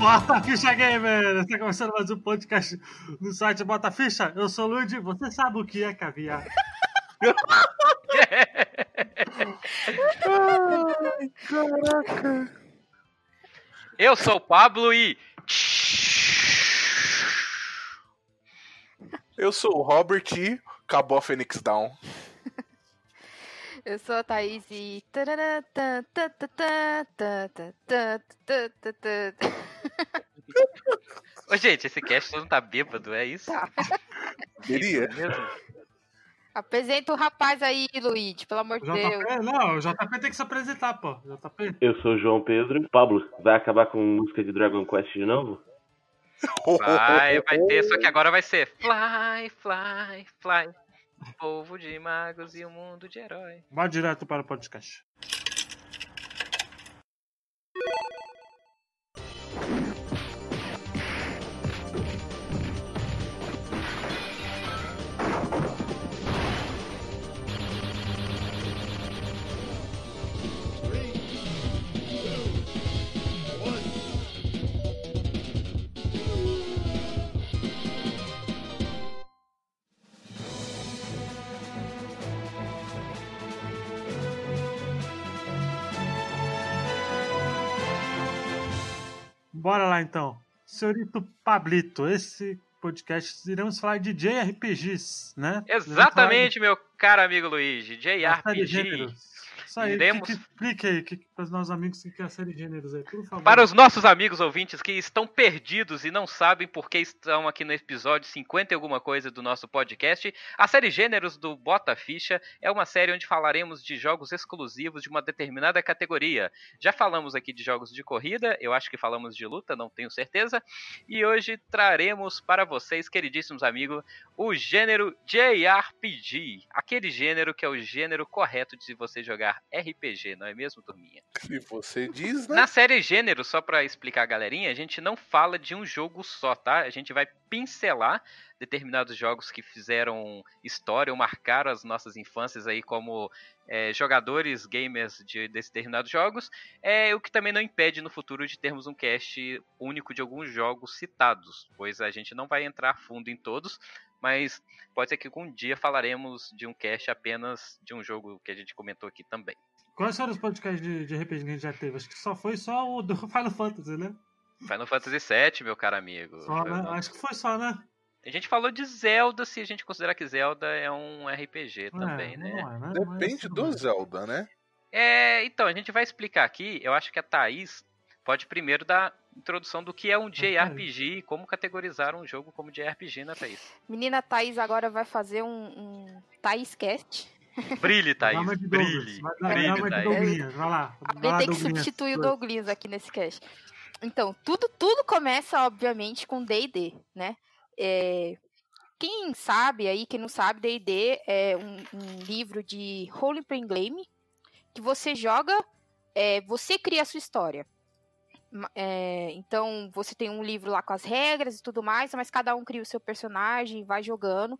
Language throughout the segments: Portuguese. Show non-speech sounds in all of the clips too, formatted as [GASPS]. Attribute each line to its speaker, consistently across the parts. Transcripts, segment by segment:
Speaker 1: Bota Ficha Gamer! Está começando mais um podcast no site Bota Ficha. Eu sou o Luigi, você sabe o que é caviar.
Speaker 2: Ai, [LAUGHS] caraca.
Speaker 3: Eu sou o Pablo e.
Speaker 2: Eu sou o Robert e acabou a Phoenix Down.
Speaker 4: Eu sou a Thaís e.
Speaker 3: Ô, gente, esse cast não tá bêbado, é isso?
Speaker 4: Tá. [LAUGHS]
Speaker 2: Queria.
Speaker 4: Apresenta o rapaz aí, Luiz, pelo amor de Deus.
Speaker 1: Não, o JP tem que se apresentar, pô. JP.
Speaker 5: Eu sou o João Pedro. Pablo, vai acabar com música de Dragon Quest de novo?
Speaker 3: Vai, vai ter, só que agora vai ser Fly, Fly, Fly. Povo de magos e um mundo de herói.
Speaker 1: Vá direto para o podcast. Bora lá então. Senhorito Pablito, esse podcast iremos falar de JRPGs, né?
Speaker 3: Exatamente, meu caro amigo Luigi.
Speaker 1: Iremos Isso aí,
Speaker 3: Iremos-
Speaker 1: que, que, explique aí que, para os nossos amigos o que é a série gêneros aí, por favor.
Speaker 3: Para os nossos amigos ouvintes que estão perdidos e não sabem por que estão aqui no episódio 50 e alguma coisa do nosso podcast, a série Gêneros do Bota Ficha é uma série onde falaremos de jogos exclusivos de uma determinada categoria. Já falamos aqui de jogos de corrida, eu acho que falamos de luta, não tenho certeza, e hoje traremos para vocês, queridíssimos amigos, o gênero JRPG, aquele gênero que é o gênero correto de você jogar RPG, não é mesmo, turminha?
Speaker 2: Se você diz, né?
Speaker 3: Na série Gênero, só pra explicar a galerinha, a gente não fala de um jogo só, tá? A gente vai pincelar determinados jogos que fizeram história ou marcaram as nossas infâncias aí como é, jogadores, gamers de, desses determinados jogos, é, o que também não impede no futuro de termos um cast único de alguns jogos citados, pois a gente não vai entrar fundo em todos, mas pode ser que algum dia falaremos de um cast apenas de um jogo que a gente comentou aqui também.
Speaker 1: Quais foram os podcasts de, de RPG que a gente já teve? Acho que só foi só o do [LAUGHS] Final Fantasy, né?
Speaker 3: Final Fantasy VII, meu caro amigo.
Speaker 1: Só, né?
Speaker 3: o-
Speaker 1: Acho que foi só, né?
Speaker 3: A gente falou de Zelda, se a gente considerar que Zelda é um RPG também,
Speaker 1: É,
Speaker 3: né?
Speaker 1: não é, né? Mas
Speaker 2: Depende do
Speaker 1: bem.
Speaker 2: Zelda, né?
Speaker 3: É, então, a gente vai explicar aqui. Eu acho que a Thaís pode primeiro dar introdução do que é um JRPG e como categorizar um jogo como JRPG, né, Thaís?
Speaker 4: Menina Thaís agora vai fazer um, um Thaís Cast.
Speaker 3: Brilhe, Thaís,
Speaker 1: Dama de
Speaker 3: brilhe.
Speaker 1: Douglas.
Speaker 3: Brilhe,
Speaker 1: dama
Speaker 3: Thaís.
Speaker 1: Douglinhas. Vai lá. Vai
Speaker 4: Alguém tem que
Speaker 1: Douglinhas.
Speaker 4: substituir o Douglas aqui nesse cast. Então, tudo, tudo começa, obviamente, com D&D, né? É, quem sabe aí, quem não sabe, D&D é um, um livro de role playing game que você joga, é, você cria a sua história. É, então, você tem um livro lá com as regras e tudo mais, mas cada um cria o seu personagem, vai jogando.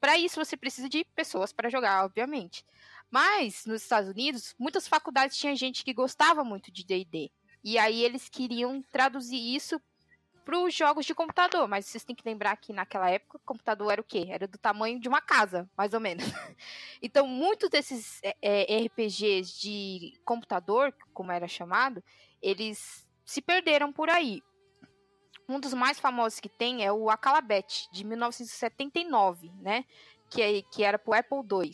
Speaker 4: Para isso, você precisa de pessoas para jogar, obviamente. Mas, nos Estados Unidos, muitas faculdades tinham gente que gostava muito de D&D. E aí eles queriam traduzir isso para os jogos de computador. Mas vocês têm que lembrar que naquela época, o computador era o quê? Era do tamanho de uma casa, mais ou menos. [LAUGHS] Então, muitos desses é, é, RPGs de computador, como era chamado, eles se perderam por aí. Um dos mais famosos que tem é o Acalabet, de 1979, né? Que, é, que era pro Apple II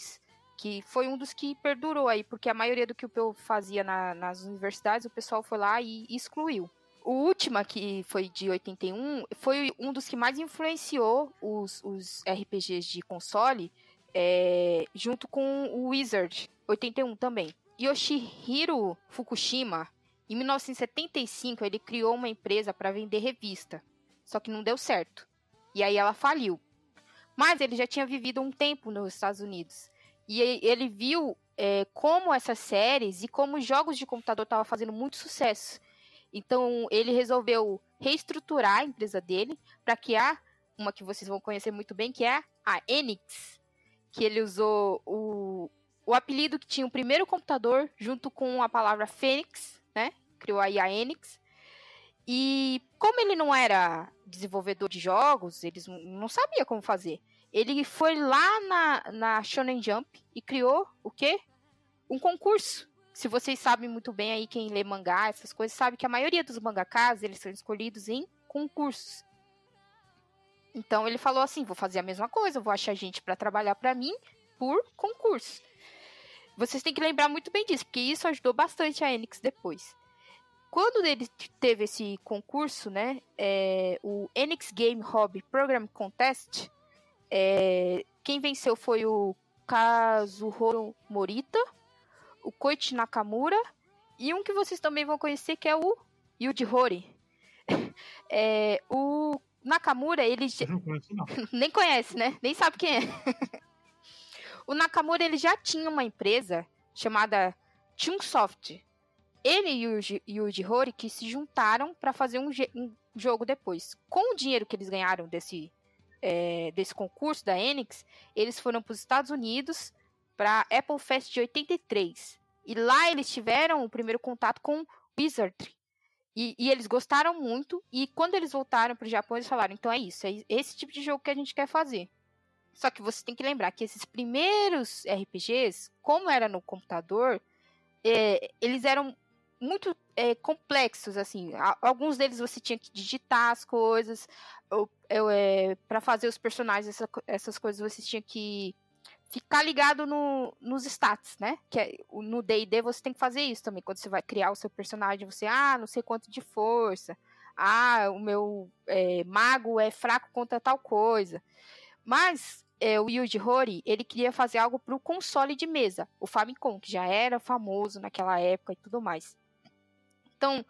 Speaker 4: que foi um dos que perdurou aí, porque a maioria do que o povo fazia na- nas universidades, o pessoal foi lá e excluiu. O último, que foi de 81, foi um dos que mais influenciou os, os RPGs de console, é, junto com o Wizard, 81 também. Yoshihiro Fukushima, em 1975, ele criou uma empresa para vender revista, só que não deu certo. E aí ela faliu. Mas ele já tinha vivido um tempo nos Estados Unidos. E ele viu é, como essas séries e como os jogos de computador estavam fazendo muito sucesso. Então ele resolveu reestruturar a empresa dele para criar uma que vocês vão conhecer muito bem, que é a Enix. Que ele usou o, o apelido que tinha o primeiro computador junto com a palavra Fênix, né? Criou a Enix. E como ele não era desenvolvedor de jogos, eles não- não sabia como fazer. Ele foi lá na, na Shonen Jump e criou o quê? Um concurso. Se vocês sabem muito bem aí, quem lê mangá, essas coisas, sabe que a maioria dos mangakas, eles são escolhidos em concursos. Então ele falou assim, vou fazer a mesma coisa, vou achar gente para trabalhar para mim por concurso. Vocês têm que lembrar muito bem disso, porque isso ajudou bastante a Enix depois. Quando ele teve esse concurso, né, é, o Enix Game Hobby Program Contest, é, quem venceu foi o Kazuhiro Morita, o Koichi Nakamura e um que vocês também vão conhecer que é o Yuji Horii. [LAUGHS] É, o Nakamura, ele
Speaker 1: conheço, não. [LAUGHS]
Speaker 4: nem conhece, né? Nem sabe quem é. [LAUGHS] o Nakamura ele já tinha uma empresa chamada Chunsoft. Ele e o Yuji- que se juntaram para fazer um, um jogo depois. Com o dinheiro que eles ganharam desse, é, desse concurso da Enix, eles foram para os Estados Unidos para Apple Fest de 83. E lá eles tiveram o primeiro contato com Wizardry. E, e eles gostaram muito. E quando eles voltaram pro Japão, eles falaram: então é isso, é esse tipo de jogo que a gente quer fazer. Só que você tem que lembrar que esses primeiros RPGs, como era no computador, é, eles eram muito é, complexos, assim. Alguns deles você tinha que digitar as coisas. Ou, é, para fazer os personagens, essa essas coisas, você tinha que ficar ligado no, nos stats, né? Que é- no D&D você tem que fazer isso também. Quando você vai criar o seu personagem, você, ah, não sei quanto de força. Ah, o meu é, mago é fraco contra tal coisa. Mas é, o Yuji Horii, ele queria fazer algo para o console de mesa, o Famicom, que já era famoso naquela época e tudo mais. Então,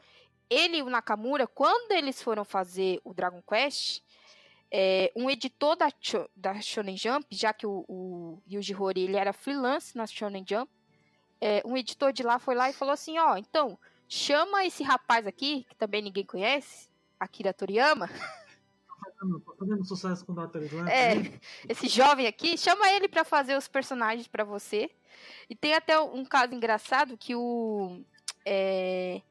Speaker 4: ele e o Nakamura, quando eles foram fazer o Dragon Quest, é, um editor da, da Shonen Jump, já que o, o Yuji Horii ele era freelance na Shonen Jump, é, um editor de lá foi lá e falou assim, ó, então, chama esse rapaz aqui, que também ninguém conhece, Akira Toriyama, [LAUGHS]
Speaker 1: Tô fazendo sucesso com o Dr. Slam.
Speaker 4: É, esse jovem aqui, chama ele pra fazer os personagens pra você. E tem até um caso engraçado que o é,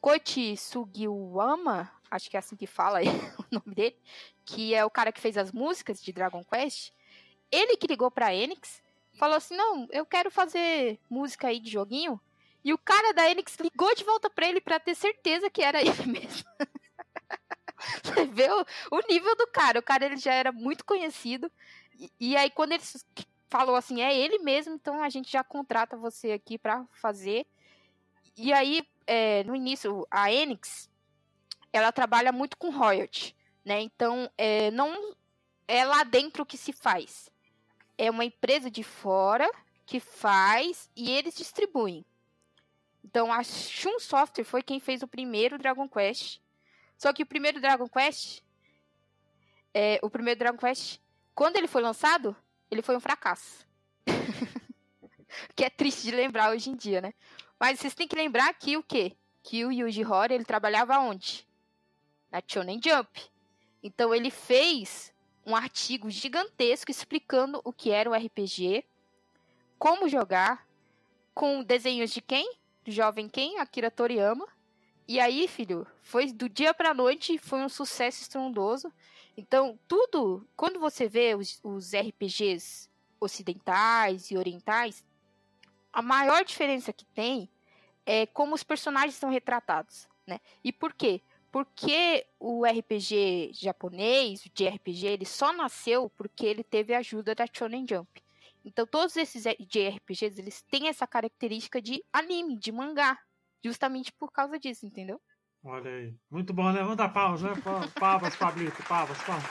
Speaker 4: Koichi Sugiwama, acho que é assim que fala aí, [LAUGHS] o nome dele, que é o cara que fez as músicas de Dragon Quest, ele que ligou pra Enix, falou assim: "Não, eu quero fazer música aí de joguinho". E o cara da Enix ligou de volta pra ele pra ter certeza que era ele [LAUGHS] mesmo. [LAUGHS] Você vê o, o nível do cara. O cara ele já era muito conhecido. E, e aí, quando ele falou assim, é ele mesmo, então a gente já contrata você aqui pra fazer. E aí, é, no início, a Enix, ela trabalha muito com royalty, né? Então, é, não é lá dentro que se faz. É uma empresa de fora que faz e eles distribuem. Então, a Shun Software foi quem fez o primeiro Dragon Quest. Só que o primeiro Dragon Quest, é, o primeiro Dragon Quest, quando ele foi lançado, ele foi um fracasso. [LAUGHS] que é triste de lembrar hoje em dia, né? Mas vocês têm que lembrar que o quê? Que o Yuji Horii, ele trabalhava onde? Na Shonen Jump. Então ele fez um artigo gigantesco explicando o que era o RPG, como jogar, com desenhos de quem? Do jovem quem? Akira Toriyama. E aí, filho, foi do dia pra noite, foi um sucesso estrondoso. Então, tudo, quando você vê os, os RPGs ocidentais e orientais, a maior diferença que tem é como os personagens são retratados, né? E por quê? Porque o RPG japonês, o JRPG, ele só nasceu porque ele teve a ajuda da Shonen Jump. Então, todos esses JRPGs, eles têm essa característica de anime, de mangá. Justamente por causa disso, entendeu?
Speaker 1: Olha aí. Muito bom, né? Manda palmas, né? Pa- [LAUGHS] Palmas, Pablito, palmas, palmas.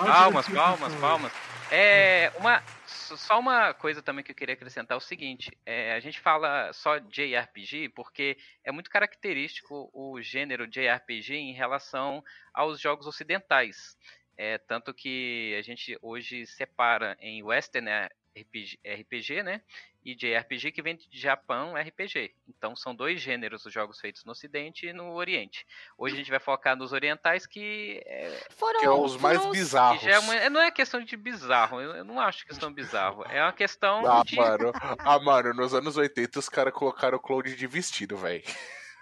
Speaker 1: Olha
Speaker 3: Palmas,
Speaker 1: que
Speaker 3: palmas, palmas. É, uma, só uma coisa também que eu queria acrescentar é o seguinte: é, a gente fala só JRPG porque é muito característico o gênero JRPG em relação aos jogos ocidentais. É, tanto que a gente hoje separa em Western RPG, RPG, né? E JRPG que vem de Japão RPG. Então são dois gêneros os jogos feitos no Ocidente e no Oriente. Hoje a gente vai focar nos orientais que é,
Speaker 4: Foram,
Speaker 2: Que é os mais bizarros.
Speaker 3: que já é uma- não é questão de bizarro, eu, eu não acho questão bizarro. É uma questão
Speaker 2: Ah,
Speaker 3: de.
Speaker 2: mano. Ah, mano, nos anos 80 os caras colocaram o clone de vestido, velho.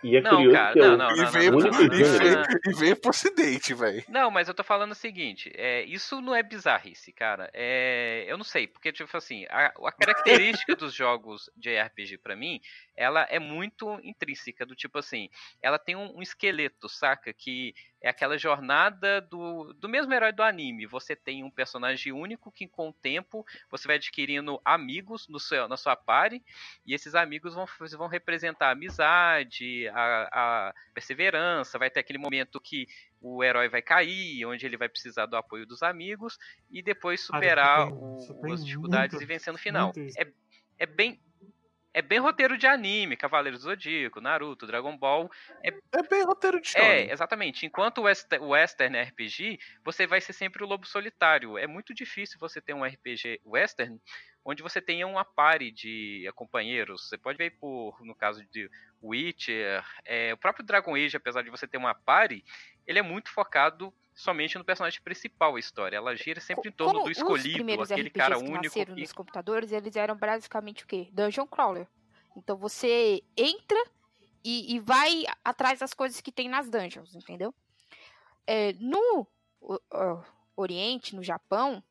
Speaker 5: E é
Speaker 3: Não,
Speaker 5: curioso
Speaker 3: cara,
Speaker 5: que
Speaker 3: não,
Speaker 5: eu,
Speaker 3: não,
Speaker 2: e,
Speaker 3: não,
Speaker 2: veio,
Speaker 3: não,
Speaker 5: não,
Speaker 2: pro- e,
Speaker 5: não,
Speaker 2: veio,
Speaker 3: não.
Speaker 2: e veio pro ocidente, velho.
Speaker 3: Não, mas eu tô falando o seguinte, é, isso não é bizarrice, cara. É, eu não sei, porque, tipo assim, a, a característica dos [LAUGHS] jogos de RPG pra mim, ela é muito intrínseca, do tipo assim, ela tem um, um esqueleto, saca? Que é aquela jornada do, do mesmo herói do anime. Você tem um personagem único que, com o tempo, você vai adquirindo amigos no seu, na sua party, e esses amigos vão, vão representar a amizade, a, a perseverança, vai ter aquele momento que o herói vai cair, onde ele vai precisar do apoio dos amigos, e depois
Speaker 1: Cara,
Speaker 3: superar
Speaker 1: isso tem-
Speaker 3: o- as dificuldades e vencer no final. É, é bem. É bem roteiro de anime, Cavaleiros do Zodíaco, Naruto, Dragon Ball.
Speaker 2: É bem roteiro de
Speaker 3: É,
Speaker 2: shonen.
Speaker 3: exatamente. Enquanto o west- o Western RPG, você vai ser sempre o lobo solitário. É muito difícil você ter um RPG Western onde você tenha uma party de companheiros. Você pode ver por, no caso de Witcher, é, o próprio Dragon Age, apesar de você ter uma party, ele é muito focado somente no personagem principal, a história. Ela gira sempre em torno
Speaker 4: Como
Speaker 3: do escolhido, aquele
Speaker 4: RPGs
Speaker 3: cara
Speaker 4: que
Speaker 3: único.
Speaker 4: nasceram
Speaker 3: que-
Speaker 4: nos computadores, eles eram basicamente o quê? Dungeon Crawler. Então você entra e, e vai atrás das coisas que tem nas dungeons, entendeu? É, no Oriente, no Japão,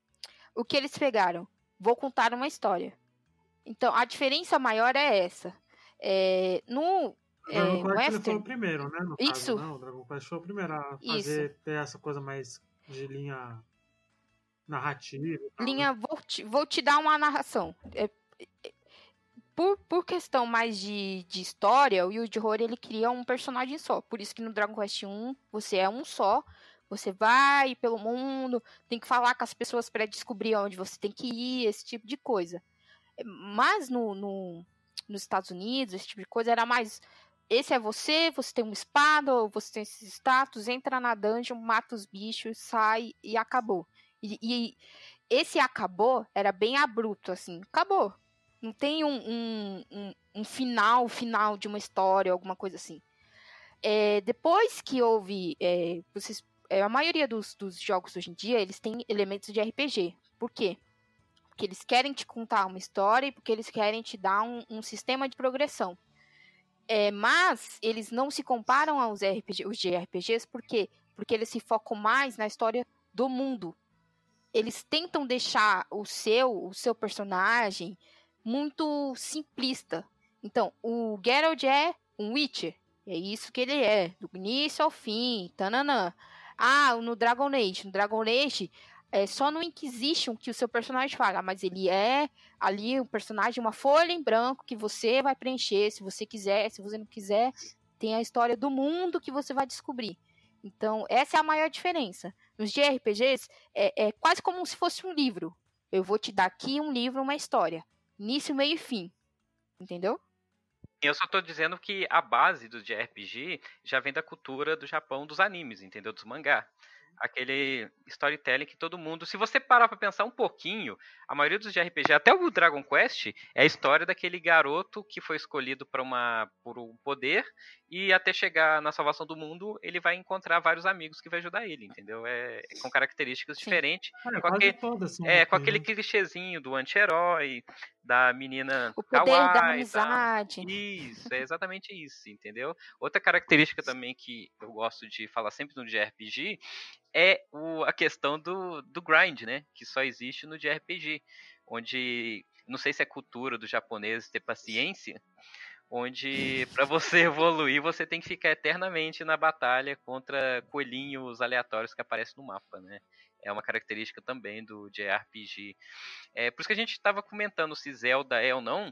Speaker 4: o que eles pegaram? Vou contar uma história. Então, a diferença maior é essa. É, no
Speaker 1: O
Speaker 4: é,
Speaker 1: Dragon Quest ele foi
Speaker 4: Western,
Speaker 1: o primeiro, né? No
Speaker 4: Isso.
Speaker 1: Caso, não, o Dragon Quest foi o primeiro a fazer ter essa coisa mais de linha narrativa. tal, né?
Speaker 4: Linha, vou te, vou te dar uma narração. É, por, por questão mais de, de história, o Yuji Horii, ele cria um personagem só. Por isso que no Dragon Quest 1, você é um só. Você vai pelo mundo, tem que falar com as pessoas para descobrir onde você tem que ir, esse tipo de coisa. É, Mas no, no- nos Estados Unidos, esse tipo de coisa, era mais... Esse é você, você tem uma espada, ou você tem esses status, entra na dungeon, mata os bichos, sai e acabou. E, e esse acabou era bem abrupto, assim. Acabou. Não tem um, um, um, um final, final de uma história, alguma coisa assim. É, depois que houve. é, vocês, a maioria dos, dos jogos hoje em dia, eles têm elementos de RPG. Por quê? Porque eles querem te contar uma história e porque eles querem te dar um, um sistema de progressão. É, mas eles não se comparam aos RPG, os JRPGs, por quê? Porque eles se focam mais na história do mundo eles tentam deixar o seu, o seu personagem muito simplista. Então, o Geralt é um Witcher. É isso que ele é, do início ao fim, tananã. Ah, no Dragon Age, no Dragon Age é só no Inquisition que o seu personagem fala, mas ele é ali um personagem, uma folha em branco que você vai preencher, se você quiser, se você não quiser, tem a história do mundo que você vai descobrir. Então, essa é a maior diferença. Nos JRPGs, é, é quase como se fosse um livro. Eu vou te dar aqui um livro, uma história. Início, meio e fim. Entendeu?
Speaker 3: Eu só tô dizendo que a base do JRPG já vem da cultura do Japão dos animes, entendeu? Dos mangá. Aquele storytelling que todo mundo. Se você parar pra pensar um pouquinho, a maioria dos JRPG, até o Dragon Quest, é a história daquele garoto que foi escolhido para uma por um poder e até chegar na salvação do mundo, ele vai encontrar vários amigos que vai ajudar ele, entendeu? É, é com características
Speaker 4: Sim.
Speaker 3: diferentes.
Speaker 1: É,
Speaker 3: com aquele-
Speaker 1: são
Speaker 3: É, com
Speaker 1: assim,
Speaker 3: aquele
Speaker 1: né?
Speaker 3: clichêzinho do anti-herói, da menina
Speaker 4: O poder
Speaker 3: kawaii
Speaker 4: da
Speaker 3: tal.
Speaker 4: amizade.
Speaker 3: Isso, é exatamente isso, entendeu? Outra característica também que eu gosto de falar sempre no JRPG é o, a questão do, do grind, né? Que só existe no JRPG. Onde, não sei se é cultura do japonês ter paciência, onde para você [LAUGHS] evoluir você tem que ficar eternamente na batalha contra coelhinhos aleatórios que aparecem no mapa, né? É uma característica também do JRPG. É por isso que a gente estava comentando se Zelda é ou não,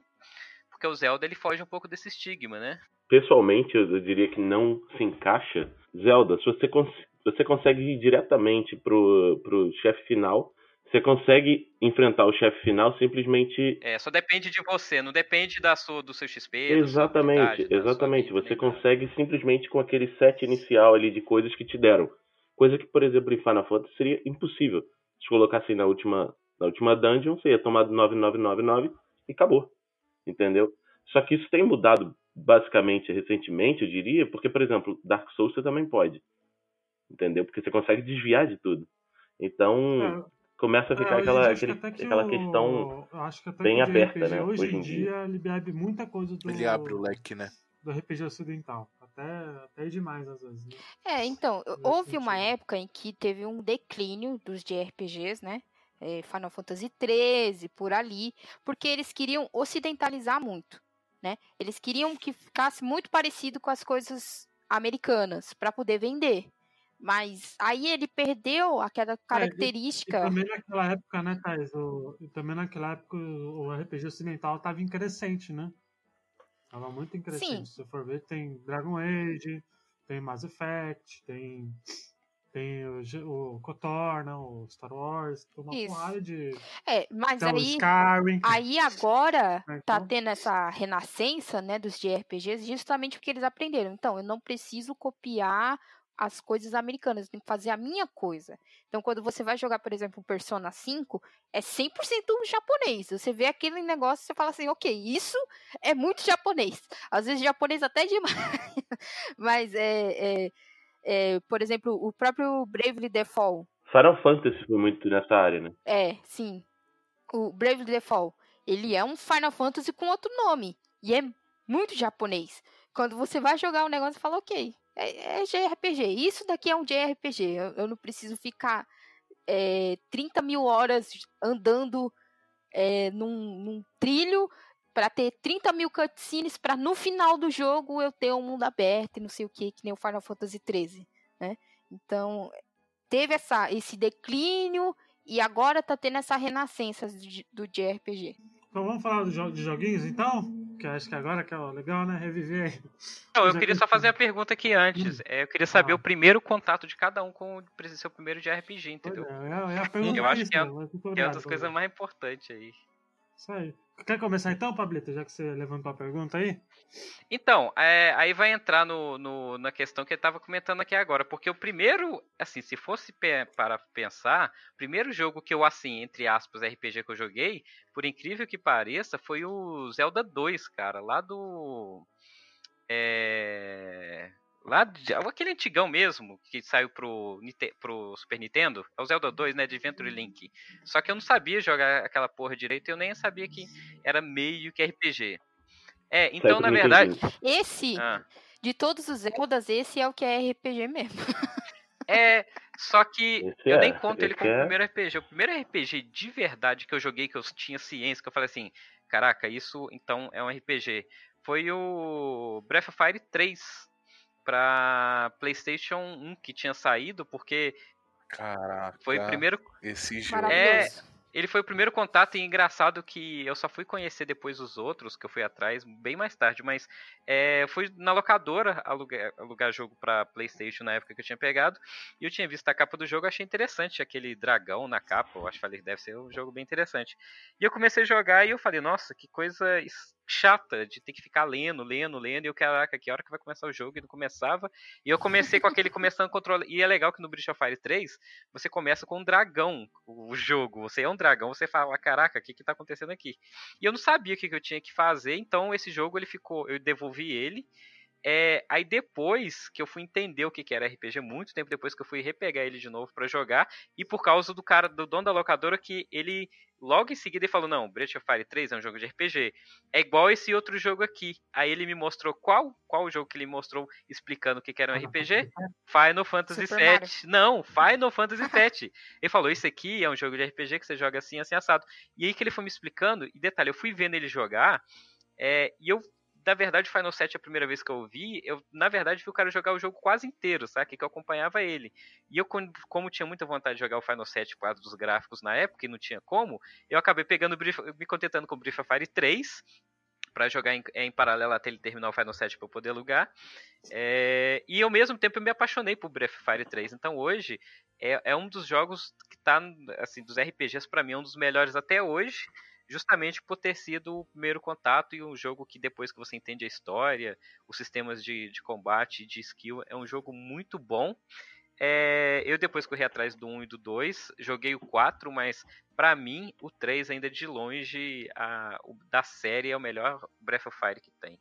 Speaker 3: porque o Zelda ele foge um pouco desse estigma, né?
Speaker 5: Pessoalmente, eu diria que não se encaixa. Zelda, se você, cons você consegue ir diretamente pro, pro chefe final, você consegue enfrentar o chefe final simplesmente.
Speaker 3: É, só depende de você, não depende da sua, do seu XP. sua
Speaker 5: Exatamente,
Speaker 3: sua
Speaker 5: exatamente.
Speaker 3: vida,
Speaker 5: Você consegue simplesmente com aquele set inicial ali de coisas que te deram. Coisa que, por exemplo, em Final Fantasy seria impossível. Se colocasse na última, na última dungeon, você ia tomar 9999 e acabou. Entendeu? Só que isso tem mudado basicamente recentemente, eu diria, porque, por exemplo, Dark Souls você também pode. Entendeu? Porque você consegue desviar de tudo. Então, começa a ficar
Speaker 1: É,
Speaker 5: aquela, aquele-
Speaker 1: que
Speaker 5: aquela
Speaker 1: o-
Speaker 5: questão.
Speaker 1: que
Speaker 5: bem
Speaker 1: que
Speaker 5: aberta,
Speaker 1: JRPG
Speaker 5: né,
Speaker 1: Hoje,
Speaker 5: hoje
Speaker 1: em
Speaker 5: dia.
Speaker 1: dia ele bebe muita coisa do,
Speaker 2: Ele abre o leque, né?
Speaker 1: do RPG ocidental. até, até demais às vezes. Né?
Speaker 4: É, então, houve uma época em que teve um declínio dos JRPGs, né? É, Final Fantasy XIII, por ali, porque eles queriam ocidentalizar muito, né? Eles queriam que ficasse muito parecido com as coisas americanas para poder vender. Mas aí ele perdeu aquela
Speaker 1: É, E
Speaker 4: característica.
Speaker 1: também naquela época, né, Thais? O, e também naquela época o RPG ocidental tava em crescente, né? Tava muito em crescente. Se você for ver, tem Dragon Age, tem Mass Effect, tem, tem o, o né, o Star Wars, tem uma
Speaker 4: Isso.
Speaker 1: porrada de.
Speaker 4: É, mas
Speaker 1: Tem o
Speaker 4: aí
Speaker 1: Skyrim.
Speaker 4: Aí agora tá
Speaker 1: então,
Speaker 4: tendo essa renascença, né, dos JRPGs, justamente porque eles aprenderam. Então, eu não preciso copiar as coisas americanas, eu tenho que fazer a minha coisa. Então, quando você vai jogar, por exemplo, Persona 5, é 100% japonês. Você vê aquele negócio e fala assim, ok, isso é muito japonês. Às vezes japonês até demais. [LAUGHS] Mas, é, é, é, por exemplo, o próprio Bravely Default,
Speaker 5: Final Fantasy foi muito nessa área, né?
Speaker 4: é, sim. O Bravely Default, ele é um Final Fantasy com outro nome. E é muito japonês. Quando você vai jogar um negócio, você fala, ok, é, é JRPG. Isso daqui é um JRPG. Eu, eu não preciso ficar é, 30 mil horas andando é, num, num trilho para ter 30 mil cutscenes para no final do jogo eu ter um mundo aberto e não sei o que, que nem o Final Fantasy XIII, né? Então, teve essa, esse declínio e agora tá tendo essa renascença do JRPG.
Speaker 1: Então vamos falar de joguinhos então? Que eu acho que agora que é legal, né? Reviver aí.
Speaker 3: Não, eu
Speaker 1: Já
Speaker 3: queria
Speaker 1: que-
Speaker 3: só fazer a pergunta aqui antes. É, eu queria saber
Speaker 1: Ah.
Speaker 3: o primeiro contato de cada um com o seu primeiro de RPG, entendeu?
Speaker 1: Pois é, eu
Speaker 3: acho
Speaker 1: isso,
Speaker 3: que é-
Speaker 1: né,
Speaker 3: é uma das coisas
Speaker 1: Pablito.
Speaker 3: mais importantes aí.
Speaker 1: Isso aí. Quer começar então, Pablito, já que você levantou a pergunta aí?
Speaker 3: Então, é, aí vai entrar no, no- na questão que eu tava comentando aqui agora, porque o primeiro, assim, se fosse para pensar, o primeiro jogo que eu, assim, entre aspas, RPG que eu joguei, por incrível que pareça, foi o Zelda 2, cara, lá do. É. Lá de, aquele antigão mesmo, que saiu pro, pro Super Nintendo, é o Zelda 2, né, de Adventure Link. Só que eu não sabia jogar aquela porra direito, eu nem sabia que era meio que RPG. É, então, na verdade.
Speaker 4: Esse,
Speaker 3: ah,
Speaker 4: de todos os Zeldas, esse é o que é RPG mesmo.
Speaker 3: É, só que
Speaker 5: Esse
Speaker 3: eu
Speaker 5: é,
Speaker 3: nem conto ele como o
Speaker 5: é.
Speaker 3: primeiro RPG. O primeiro RPG de verdade que eu joguei, que eu tinha ciência, que eu falei assim, caraca, isso então é um RPG. Foi o Breath of Fire 3 pra PlayStation 1 que tinha saído, porque
Speaker 2: Caraca.
Speaker 3: foi o primeiro
Speaker 2: Esse jogo.
Speaker 4: Maravilhoso.
Speaker 3: ele foi o primeiro contato e engraçado que eu só fui conhecer depois os outros, que eu fui atrás bem mais tarde, mas é, fui na locadora alugar, alugar jogo pra Playstation na época que eu tinha pegado, e eu tinha visto a capa do jogo, achei interessante aquele dragão na capa, eu acho que falei, deve ser um jogo bem interessante. E eu comecei a jogar e eu falei, nossa, que coisa es- chata de ter que ficar lendo, lendo, lendo, e eu, caraca, que hora que vai começar o jogo? E não começava, e eu comecei com aquele começando a controlar, e é legal que no Breath of Fire 3, você começa com um dragão o jogo. Você é um dragão, você fala, caraca, o que que tá acontecendo aqui? E eu não sabia o que, que eu tinha que fazer, então esse jogo ele ficou, eu devolvi ele. É, aí depois que eu fui entender o que, que era RPG, muito tempo depois que eu fui repegar ele de novo pra jogar, e por causa do cara, do dono da locadora, que ele logo em seguida ele falou: Não, Breath of Fire 3 é um jogo de RPG. É igual esse outro jogo aqui. Aí ele me mostrou qual qual o jogo que ele mostrou explicando o que, que era um RPG? Final Fantasy
Speaker 4: Super
Speaker 3: VII. Não, Final Fantasy VII. Ele falou: Isso aqui é um jogo de RPG que você joga assim, assim, assado. E aí que ele foi me explicando, e detalhe, eu fui vendo ele jogar, é, e eu, na verdade, Final 7 a primeira vez que eu vi, eu, na verdade, vi o cara jogar o jogo quase inteiro, sabe? Que eu acompanhava ele. E eu, como- tinha muita vontade de jogar o Final 7 por causa dos gráficos na época, e não tinha como, eu acabei pegando, Brief- me contentando com o Brief Fire 3, pra jogar em, em paralelo até ele terminar o Final 7 pra eu poder alugar. É, e ao mesmo tempo eu me apaixonei por of Fire 3. Então hoje é, é um dos jogos que tá, assim, dos RPGs pra mim, é um dos melhores até hoje. Justamente por ter sido o primeiro contato e um jogo que depois que você entende a história, os sistemas de, de combate, de skill, é um jogo muito bom. É, eu depois corri atrás do 1 e do 2, joguei o 4, mas pra mim o 3 ainda de longe a, o, da série é o melhor Breath of Fire que tem.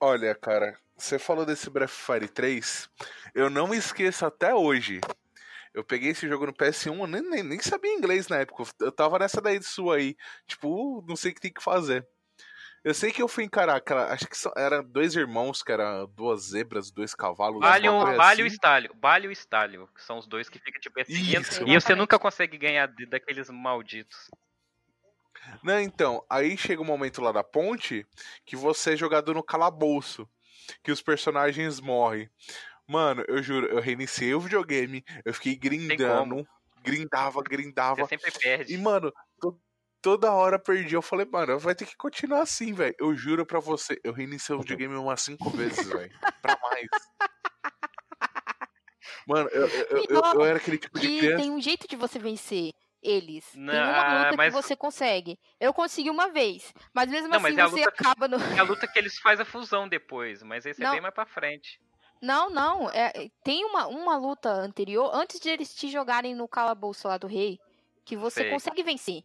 Speaker 2: Olha, cara, você falou desse Breath of Fire 3, eu não me esqueço até hoje. Eu peguei esse jogo no PS1, eu nem, nem, nem sabia inglês na época. Eu tava nessa daí de sua aí. Tipo, não sei o que tem que fazer. Eu sei que eu fui encarar aquela. Acho que eram dois irmãos, que eram duas zebras, dois cavalos.
Speaker 3: Balho, balho e estalho. Balho e estalho. Que são os dois que ficam te perseguindo. Isso, e você nunca consegue ganhar daqueles malditos.
Speaker 2: Não, então, aí chega um momento lá da ponte que você é jogado no calabouço. Que os personagens morrem. Mano, eu juro, eu reiniciei o videogame, eu fiquei grindando, grindava, grindava.
Speaker 3: Você sempre perde.
Speaker 2: E, mano, to, toda hora perdi. Eu falei, mano, vai ter que continuar assim, velho. Eu juro pra você, eu reiniciei o videogame umas cinco vezes, velho. pra mais. [LAUGHS] Mano, eu, eu, eu, eu, era aquele tipo de criança.
Speaker 4: Tem um jeito de você vencer eles. Não, tem uma luta mas... que você consegue. Eu consegui uma vez. Mas mesmo não, assim mas é você acaba no.
Speaker 3: É a luta que eles fazem a fusão depois. Mas esse é bem mais pra frente.
Speaker 4: Não, não. É, é, tem uma, uma luta anterior, antes de eles te jogarem no calabouço lá do rei, que você Sei. consegue vencer.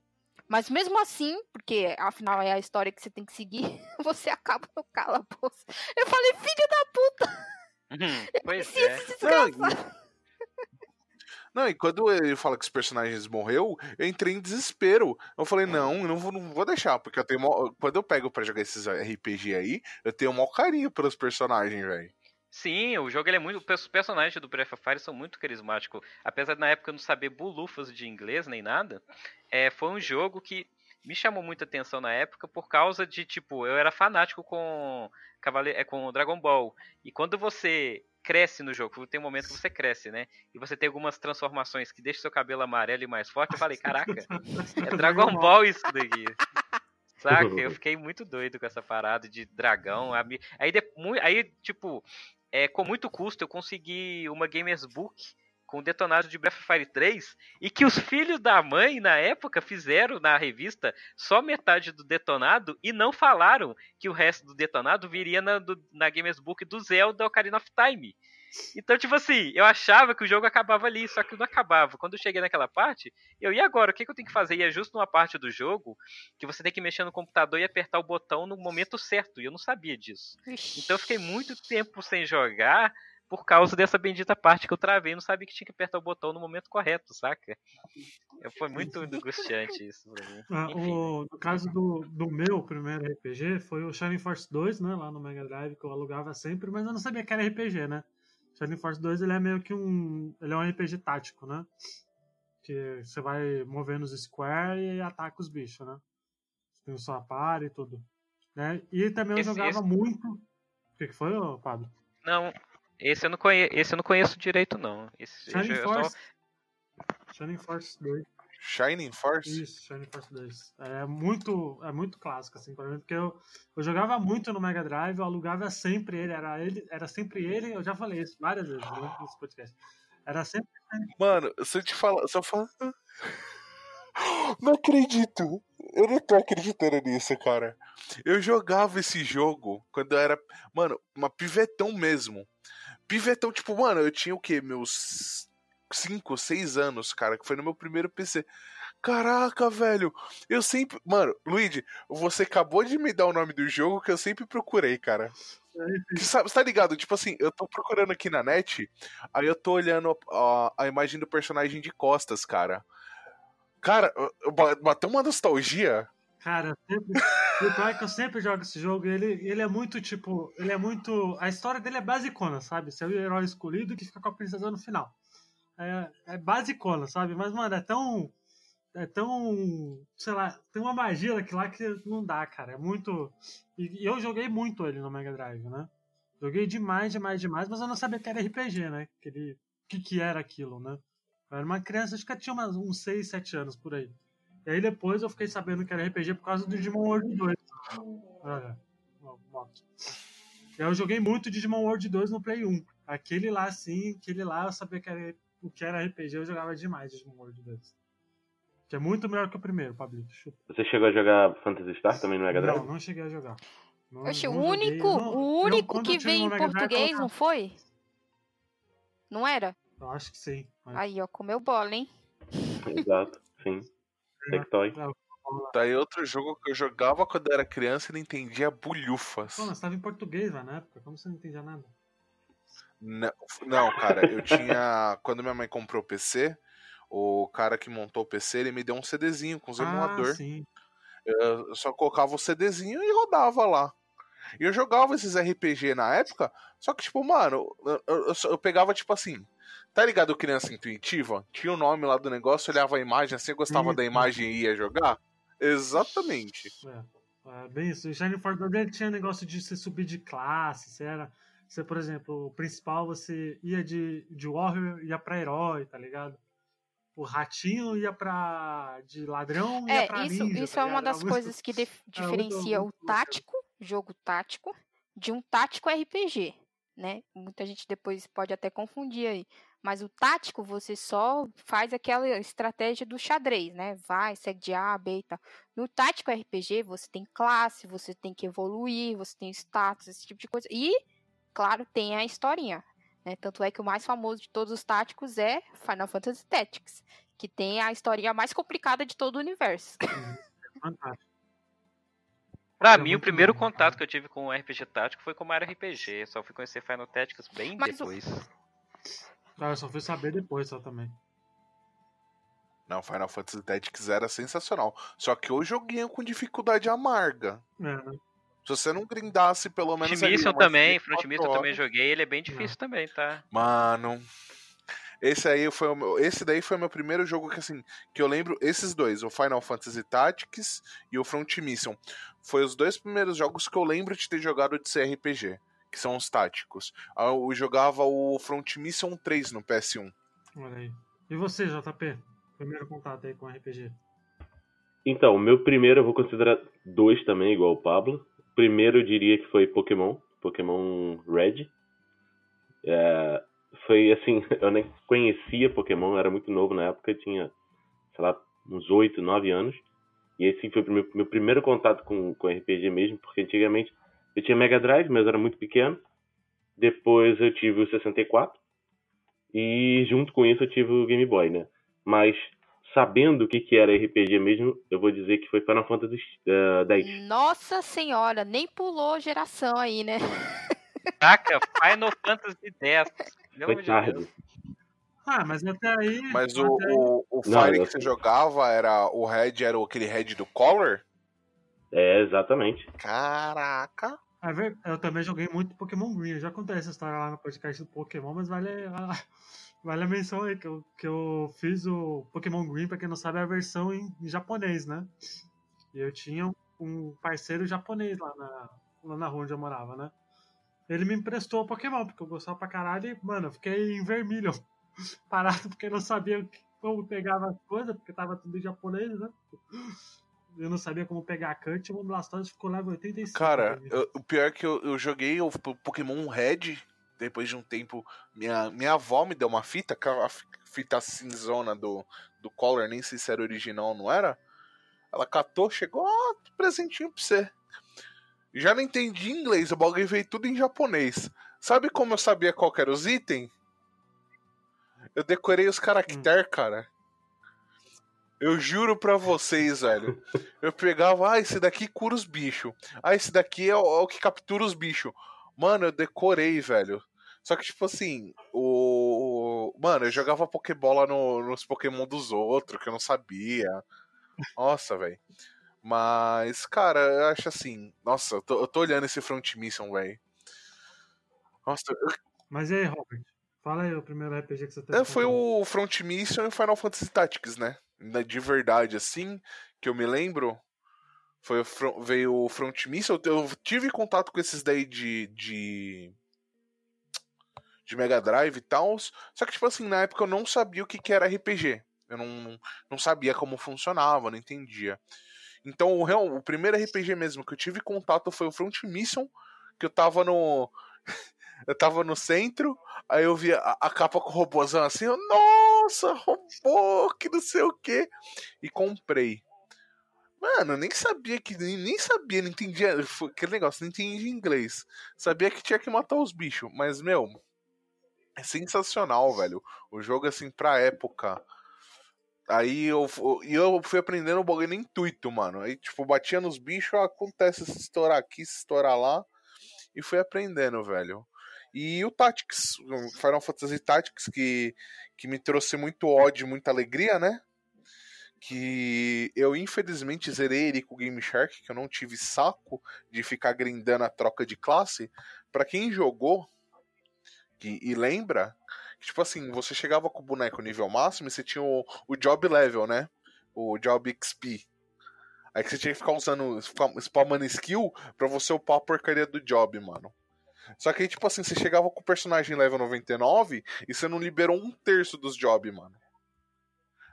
Speaker 4: Mas mesmo assim, porque afinal é a história que você tem que seguir, [LAUGHS] você acaba no calabouço. Eu falei, filho da puta!
Speaker 3: Uhum, pois é.
Speaker 2: Não, não, e quando ele fala que os personagens morreu, eu entrei em desespero. Eu falei, não, eu não vou, não vou deixar, porque eu tenho. Quando eu pego para jogar esses RPG aí, eu tenho um maior carinho pelos personagens, velho.
Speaker 3: Sim, o jogo ele é muito. Os personagens do Breath of Fire são muito carismáticos. Apesar de na época eu não saber bulufas de inglês nem nada, é, foi um jogo que me chamou muita atenção na época por causa de, tipo, eu era fanático com, Cavale... É, com Dragon Ball. E quando você cresce no jogo, tem um momento que você cresce, né? E você tem algumas transformações que deixam seu cabelo amarelo e mais forte. Eu falei, caraca, é [LAUGHS] Dragon Ball isso daqui. Saca? Eu [LAUGHS] fiquei muito doido com essa parada de dragão. Aí, aí tipo, é, com muito custo, eu consegui uma Gamers Book com o detonado de Breath of Fire 3 e que os filhos da mãe na época fizeram na revista só metade do detonado e não falaram que o resto do detonado viria na, do, na Gamers Book do Zelda Ocarina of Time. Então, tipo assim, eu achava que o jogo acabava ali, só que não acabava. Quando eu cheguei naquela parte, eu, e agora? O que, que eu tenho que fazer? E é justo numa parte do jogo que você tem que mexer no computador e apertar o botão no momento certo. E eu não sabia disso. Então eu fiquei muito tempo sem jogar por causa dessa bendita parte que eu travei. Não sabia que tinha que apertar o botão no momento correto, saca? Foi muito angustiante isso pra mim.
Speaker 1: Ah, o, no caso do, do meu primeiro RPG, foi o Shining Force 2, né? Lá no Mega Drive, que eu alugava sempre, mas eu não sabia que era RPG, né? Shining Force 2 ele é meio que um. Ele é um RPG tático, né? Que você vai movendo os square e ataca os bichos, né? Tem o sua par e tudo. Né? E também eu esse, jogava esse... muito. O que, que foi, Pablo?
Speaker 3: Não, esse eu não conheço, esse eu não conheço direito, não. Esse,
Speaker 1: Shining Force. Só... Shining Force 2.
Speaker 2: Shining Force?
Speaker 1: Isso, Shining Force 2. É muito, é muito clássico, assim, pra mim, porque eu, eu jogava muito no Mega Drive, eu alugava sempre ele, era ele, era sempre ele, eu já falei isso várias vezes né, nesse podcast. Era sempre.
Speaker 2: Mano, se eu te falar, se eu falar. [GASPS] Não acredito. Eu não tô acreditando nisso, cara. Eu jogava esse jogo quando eu era, mano, uma pivetão mesmo. Pivetão, tipo, mano, eu tinha o quê? Meus 5, 6 anos, cara, que foi no meu primeiro PC. Caraca, velho, eu sempre. Mano, Luigi, você acabou de me dar o nome do jogo que eu sempre procurei, cara. [LAUGHS] Você tá ligado? Tipo assim, eu tô procurando aqui na net, aí eu tô olhando a, a imagem do personagem de costas, cara. Cara, bateu uma nostalgia.
Speaker 1: Cara, sempre, o pior é que eu sempre jogo esse jogo ele, ele é muito, tipo, ele é muito. A história dele é basicona, sabe? Você é o herói escolhido que fica com a princesa no final. É, é basicona, sabe? Mas, mano, é tão. É tão. Sei lá, tem uma magia daquilo lá que não dá, cara. É muito. E, e eu joguei muito ele no Mega Drive, né? Joguei demais, demais, demais, mas eu não sabia que era RPG, né? Que, ele, que, que era aquilo, né? Eu era uma criança, acho que tinha umas, uns 6, 7 anos por aí. E aí depois eu fiquei sabendo que era RPG por causa do Digimon World 2. É, moto. Eu joguei muito Digimon World 2 no Play 1. Aquele lá, sim, aquele lá eu sabia que era, o que era RPG, eu jogava demais Digimon World 2. Que é muito melhor que o primeiro, Pablito.
Speaker 5: Você chegou a jogar Phantasy Star também no Mega Drive?
Speaker 1: Não, não cheguei a jogar.
Speaker 4: Não, Oxe, não o único, não, o único que veio em português, Drive, não foi? Não era?
Speaker 1: Eu acho que sim.
Speaker 4: Mas... Aí, ó, comeu bola, hein? [LAUGHS]
Speaker 5: Exato, sim. Tectoy.
Speaker 2: Daí tá outro jogo que eu jogava quando era criança e não entendia bulhufas.
Speaker 1: Pô, mas tava em português lá na época, como você não entendia nada?
Speaker 2: Não, não, cara, eu tinha. quando minha mãe comprou o PC, o cara que montou o PC, ele me deu um CDzinho com os ah, emulador. Sim. Eu só colocava o CDzinho e rodava lá. E eu jogava esses RPG na época, só que, tipo, mano, eu, eu, eu pegava, tipo assim, Tá ligado criança intuitiva? Tinha o nome lá do negócio, olhava a imagem assim, gostava da imagem e ia jogar? Exatamente.
Speaker 1: É, é bem isso. O Shining Forgotten tinha negócio de você subir de classe, você era. Você, por exemplo, o principal você ia de, de Warrior, ia pra herói, tá ligado? O ratinho ia pra. de ladrão
Speaker 4: é,
Speaker 1: pra
Speaker 4: isso,
Speaker 1: ninja,
Speaker 4: isso
Speaker 1: tá
Speaker 4: é uma das coisas que dif-
Speaker 1: muito-
Speaker 4: diferencia
Speaker 1: muito
Speaker 4: o tático, jogo tático, de um tático RPG, né? Muita gente depois pode até confundir aí. Mas o tático, você só faz aquela estratégia do xadrez, né? Vai, segue de A, B e tal. No tático RPG, você tem classe, você tem que evoluir, você tem status, esse tipo de coisa. E, claro, tem a historinha. Né? Tanto é que o mais famoso de todos os táticos é Final Fantasy Tactics, que tem a historinha mais complicada de todo o universo. [LAUGHS]
Speaker 1: Fantástico.
Speaker 3: Pra
Speaker 1: Era
Speaker 3: mim, o primeiro
Speaker 1: bom,
Speaker 3: contato que eu tive com o RPG tático foi com Mario RPG. Só fui conhecer Final Tactics bem
Speaker 4: Mas o-
Speaker 3: depois.
Speaker 1: Ah, eu só fui saber depois só também.
Speaker 2: Não, Final Fantasy Tactics era sensacional. Só que eu joguei com dificuldade amarga.
Speaker 1: É, né?
Speaker 2: Se você não grindasse pelo menos.
Speaker 3: Front também, Front eu também joguei, ele é bem difícil também, tá?
Speaker 2: Mano. Esse aí foi o meu, esse daí foi o meu primeiro jogo que assim, que eu lembro esses dois, o Final Fantasy Tactics e o Front Mission. Foi os dois primeiros jogos que eu lembro de ter jogado de CRPG, que são os táticos. Ah, Eu jogava o Front Mission 3 no PS1.
Speaker 1: Olha aí. E você, JP? Primeiro contato aí com RPG.
Speaker 5: Então, o meu primeiro eu vou considerar dois também, igual o Pablo. Primeiro eu diria que foi Pokémon, Pokémon Red. É, foi assim, [LAUGHS] eu nem conhecia Pokémon, era muito novo na época, tinha, sei lá, uns 8, 9 anos. E esse foi o meu, meu primeiro contato com, com RPG mesmo, porque antigamente eu tinha Mega Drive, mas era muito pequeno. Depois eu tive o 64. E junto com isso eu tive o Game Boy, né? Mas sabendo o que, que era RPG mesmo, eu vou dizer que foi Final Fantasy eh, X.
Speaker 4: Nossa senhora, nem pulou geração aí, né? [LAUGHS]
Speaker 3: Caraca, Final Fantasy X.
Speaker 5: Foi
Speaker 3: de
Speaker 5: tarde.
Speaker 3: Deus.
Speaker 1: Ah, mas até aí.
Speaker 2: Mas o,
Speaker 1: aí-
Speaker 2: o, o
Speaker 5: Não,
Speaker 2: Fire
Speaker 5: eu-
Speaker 2: que você jogava era o Red, era o- aquele Red do Color?
Speaker 5: É, exatamente.
Speaker 2: Caraca.
Speaker 1: É ver- Eu também joguei muito Pokémon Green. Eu já contei essa história lá no podcast do Pokémon, mas vale a, vale a menção aí que eu, que eu fiz o Pokémon Green, pra quem não sabe, é a versão em, em japonês, né? E eu tinha um- parceiro japonês lá na, lá na rua onde eu morava, né? Ele me emprestou o Pokémon, porque eu gostava pra caralho e, mano, eu fiquei em vermelho, [LAUGHS] parado, porque eu não sabia como pegava as coisas, porque tava tudo em japonês, né? Eu não sabia como pegar a Cut o Blastoise ficou level 85.
Speaker 2: Cara, eu- o pior é que eu, eu joguei o Pokémon Red, depois de um tempo, minha, minha avó me deu uma fita, aquela fi- fita cinzona do, do Color, nem sei se era original ou não era. Ela catou, chegou, ó, presentinho pra você. Já não entendi inglês, o bagulho veio tudo em japonês. Sabe como eu sabia qual era os itens? Eu decorei os caracteres, cara. Eu juro pra vocês, velho. [LAUGHS] Eu pegava, ah, esse daqui cura os bichos. Ah, esse daqui é o, é o que captura os bichos. Mano, eu decorei, velho. Só que, tipo assim, o. Mano, eu jogava Pokébola no, nos Pokémon dos outros, que eu não sabia. Nossa, velho. Mas, cara, eu acho assim. Nossa, eu tô, eu tô olhando esse Front Mission, velho. Nossa, eu-
Speaker 1: Mas e aí, Robert? Fala aí o primeiro RPG que você teve.
Speaker 2: é, foi o Front Mission e o Final Fantasy Tactics, né? De verdade, assim, que eu me lembro. Foi o Fro- veio o Front Mission. Eu eu tive contato com esses daí de. de, de Mega Drive e tal. Só que, tipo assim, na época eu não sabia o que, que era RPG. Eu não, não sabia como funcionava, não entendia. Então, o, real- o primeiro RPG mesmo que eu tive contato foi o Front Mission, que eu tava no. [LAUGHS] eu tava no centro, aí eu vi a, a capa com o robôzão assim, eu, nossa, robô, que não sei o que. E comprei. Mano, eu nem sabia que. Nem, nem sabia, não entendia. Aquele negócio, não entendia inglês. Sabia que tinha que matar os bichos. Mas, meu. É sensacional, velho. O jogo, assim, pra época. Aí eu, eu fui aprendendo o bagulho no intuito, mano. Aí, tipo, batia nos bichos, ah, acontece se estourar aqui, se estourar lá. E fui aprendendo, velho. E o Tactics, Final Fantasy Tactics, que, que me trouxe muito ódio, muita alegria, né? que eu infelizmente zerei ele com o Game Shark, que eu não tive saco de ficar grindando a troca de classe. Para quem jogou que, e lembra, tipo assim, você chegava com o boneco nível máximo e você tinha o, o job level, né? O job XP. Aí que você tinha que ficar usando, spamando skill pra você upar a porcaria do job, mano. Só que aí, tipo assim, você chegava com o personagem level 99 e você não liberou um terço dos jobs, mano.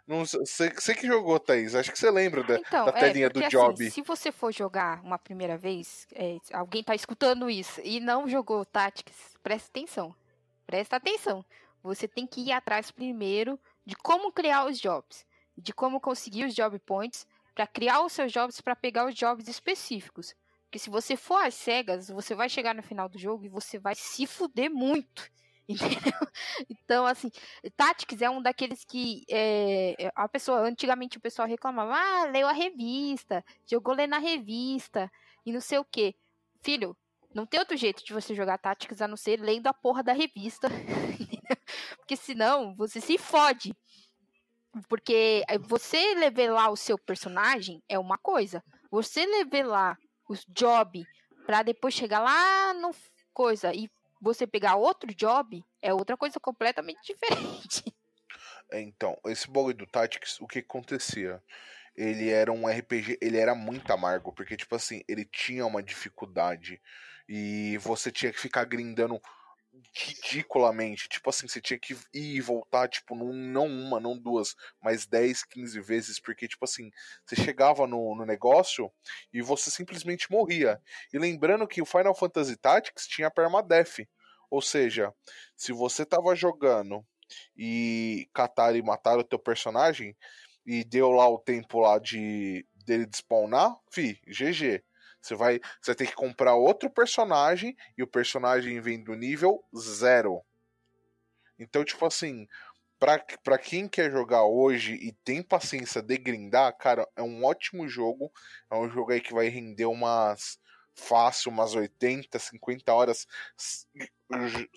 Speaker 2: Não, você, você que jogou, Thaís. Acho que você lembra da, então, da telinha é, porque, do assim, job.
Speaker 4: Assim, se você for jogar uma primeira vez, é, alguém tá escutando isso e não jogou Tactics, presta atenção. Presta atenção. Você tem que ir atrás primeiro de como criar os jobs, de como conseguir os job points para criar os seus jobs para pegar os jobs específicos. Porque se você for às cegas, você vai chegar no final do jogo e você vai se fuder muito. [LAUGHS] Entendeu? Então, assim, Tactics é um daqueles que é, a pessoa, antigamente o pessoal reclamava, ah, leu a revista, jogou ler na revista e não sei o que. Filho, não tem outro jeito de você jogar Tactics a não ser lendo a porra da revista. [LAUGHS] Porque senão você se fode. Porque você levelar o seu personagem é uma coisa. Você levelar o job para depois chegar lá no coisa e você pegar outro job é outra coisa completamente [LAUGHS] diferente.
Speaker 2: É, então, esse bagulho do Tactics, o que acontecia? Ele era um RPG, ele era muito amargo, porque, tipo assim, ele tinha uma dificuldade e você tinha que ficar grindando ridiculamente. Tipo assim, você tinha que ir e voltar, tipo, num, não uma, não duas, mas 10, 15 vezes, porque, tipo assim, você chegava no, no negócio e você simplesmente morria. E lembrando que o Final Fantasy Tactics tinha permadeath. Ou seja, se você tava jogando e cataram e mataram o teu personagem e deu lá o tempo lá de dele despawnar, fi, GG. Você vai, você tem que comprar outro personagem e o personagem vem do nível zero. Então, tipo assim, pra, pra quem quer jogar hoje e tem paciência de grindar, cara, é um ótimo jogo. É um jogo aí que vai render umas fácil, umas 80, 50 horas.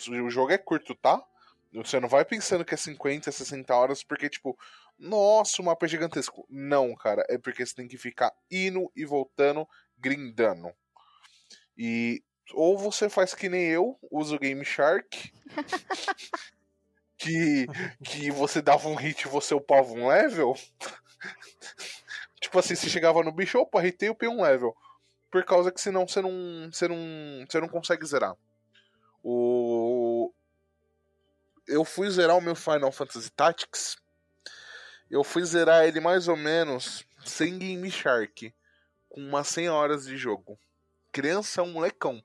Speaker 2: O jogo é curto, tá? Você não vai pensando que é 50, 60 horas, porque, tipo, nossa, o mapa é gigantesco. Não, cara, é porque você tem que ficar indo e voltando, grindando. E ou você faz que nem eu, usa o Game Shark, que, que você dava um hit e você upava um level. tipo assim, você chegava no bicho, opa, hitei e um level. Por causa que senão você não, você não, você não consegue zerar. O... Eu fui zerar o meu Final Fantasy Tactics. Eu fui zerar ele mais ou menos sem Game Shark. Com umas 100 horas de jogo. Criança é um molecão.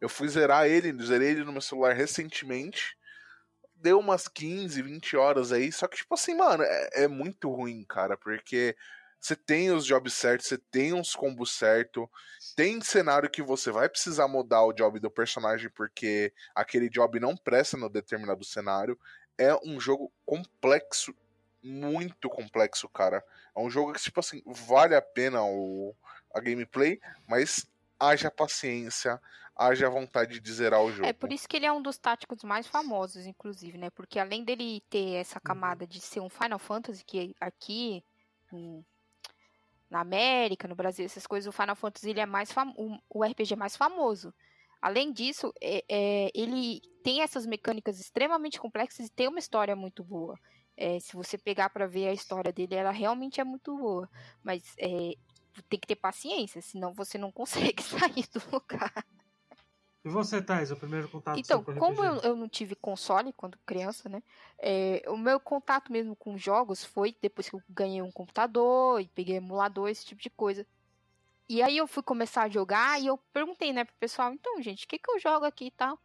Speaker 2: Eu fui zerar ele, zerei ele no meu celular recentemente. Deu umas 15, 20 horas aí. Só que, tipo assim, mano, é, é muito ruim, cara. Porque você tem os jobs certos, você tem uns combos certos, tem cenário que você vai precisar mudar o job do personagem porque aquele job não presta no determinado cenário. É um jogo complexo, muito complexo, cara. É um jogo que, tipo assim, vale a pena o, a gameplay, mas haja paciência, haja vontade de zerar o jogo.
Speaker 4: É por isso que ele é um dos táticos mais famosos, inclusive, né? Porque além dele ter essa camada de ser um Final Fantasy, que aqui, na América, no Brasil, essas coisas, o Final Fantasy ele é mais o, o RPG é mais famoso. Além disso, é, é, ele tem essas mecânicas extremamente complexas e tem uma história muito boa. É, se você pegar para ver a história dele, ela realmente é muito boa. Mas é, tem que ter paciência, senão você não [LAUGHS] consegue sair do lugar.
Speaker 1: E você, Thais, o primeiro contato
Speaker 4: Então, como eu, eu, não tive console quando criança, né? É, o meu contato mesmo com jogos foi depois que eu ganhei um computador e peguei emulador, esse tipo de coisa. E aí eu fui começar a jogar e eu perguntei, né, pro pessoal, então, gente, o que que eu jogo aqui e tal?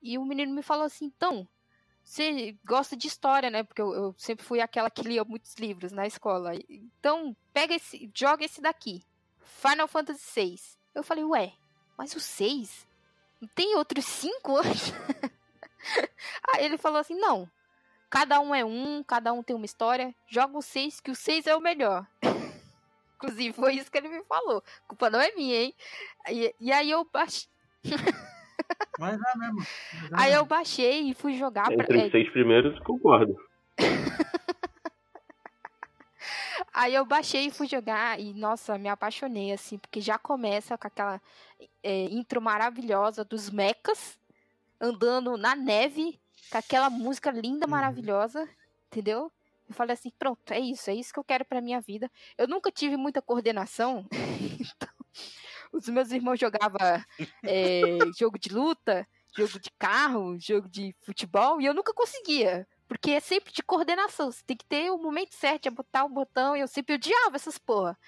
Speaker 4: E o menino me falou assim, então, você gosta de história, né? Porque eu, eu, sempre fui aquela que lia muitos livros na escola. Então, pega esse, joga esse daqui. Final Fantasy VI. Eu falei, ué, mas o 6? Não tem outros cinco? [LAUGHS] Aí ele falou assim: não. Cada um é um, cada um tem uma história. Joga o seis, que o seis é o melhor. [LAUGHS] Inclusive, foi isso que ele me falou. A culpa não é minha, hein? E, e aí eu baixei. [LAUGHS]
Speaker 1: Mas é mesmo.
Speaker 4: Mas é aí eu baixei e fui jogar.
Speaker 5: Entre pra... os seis primeiros, concordo. [LAUGHS]
Speaker 4: Aí eu baixei e fui jogar e, nossa, me apaixonei, assim, porque já começa com aquela é, intro maravilhosa dos mechas andando na neve, com aquela música linda,
Speaker 1: Uhum.
Speaker 4: maravilhosa, entendeu? Eu falei assim, pronto, é isso, é isso que eu quero pra minha vida. Eu nunca tive muita coordenação, [LAUGHS] então os meus irmãos jogavam é, jogo de luta, jogo de carro, jogo de futebol, e eu nunca conseguia. Porque é sempre de coordenação. Você tem que ter o momento certo, é botar o botão, e eu sempre odiava essas porra.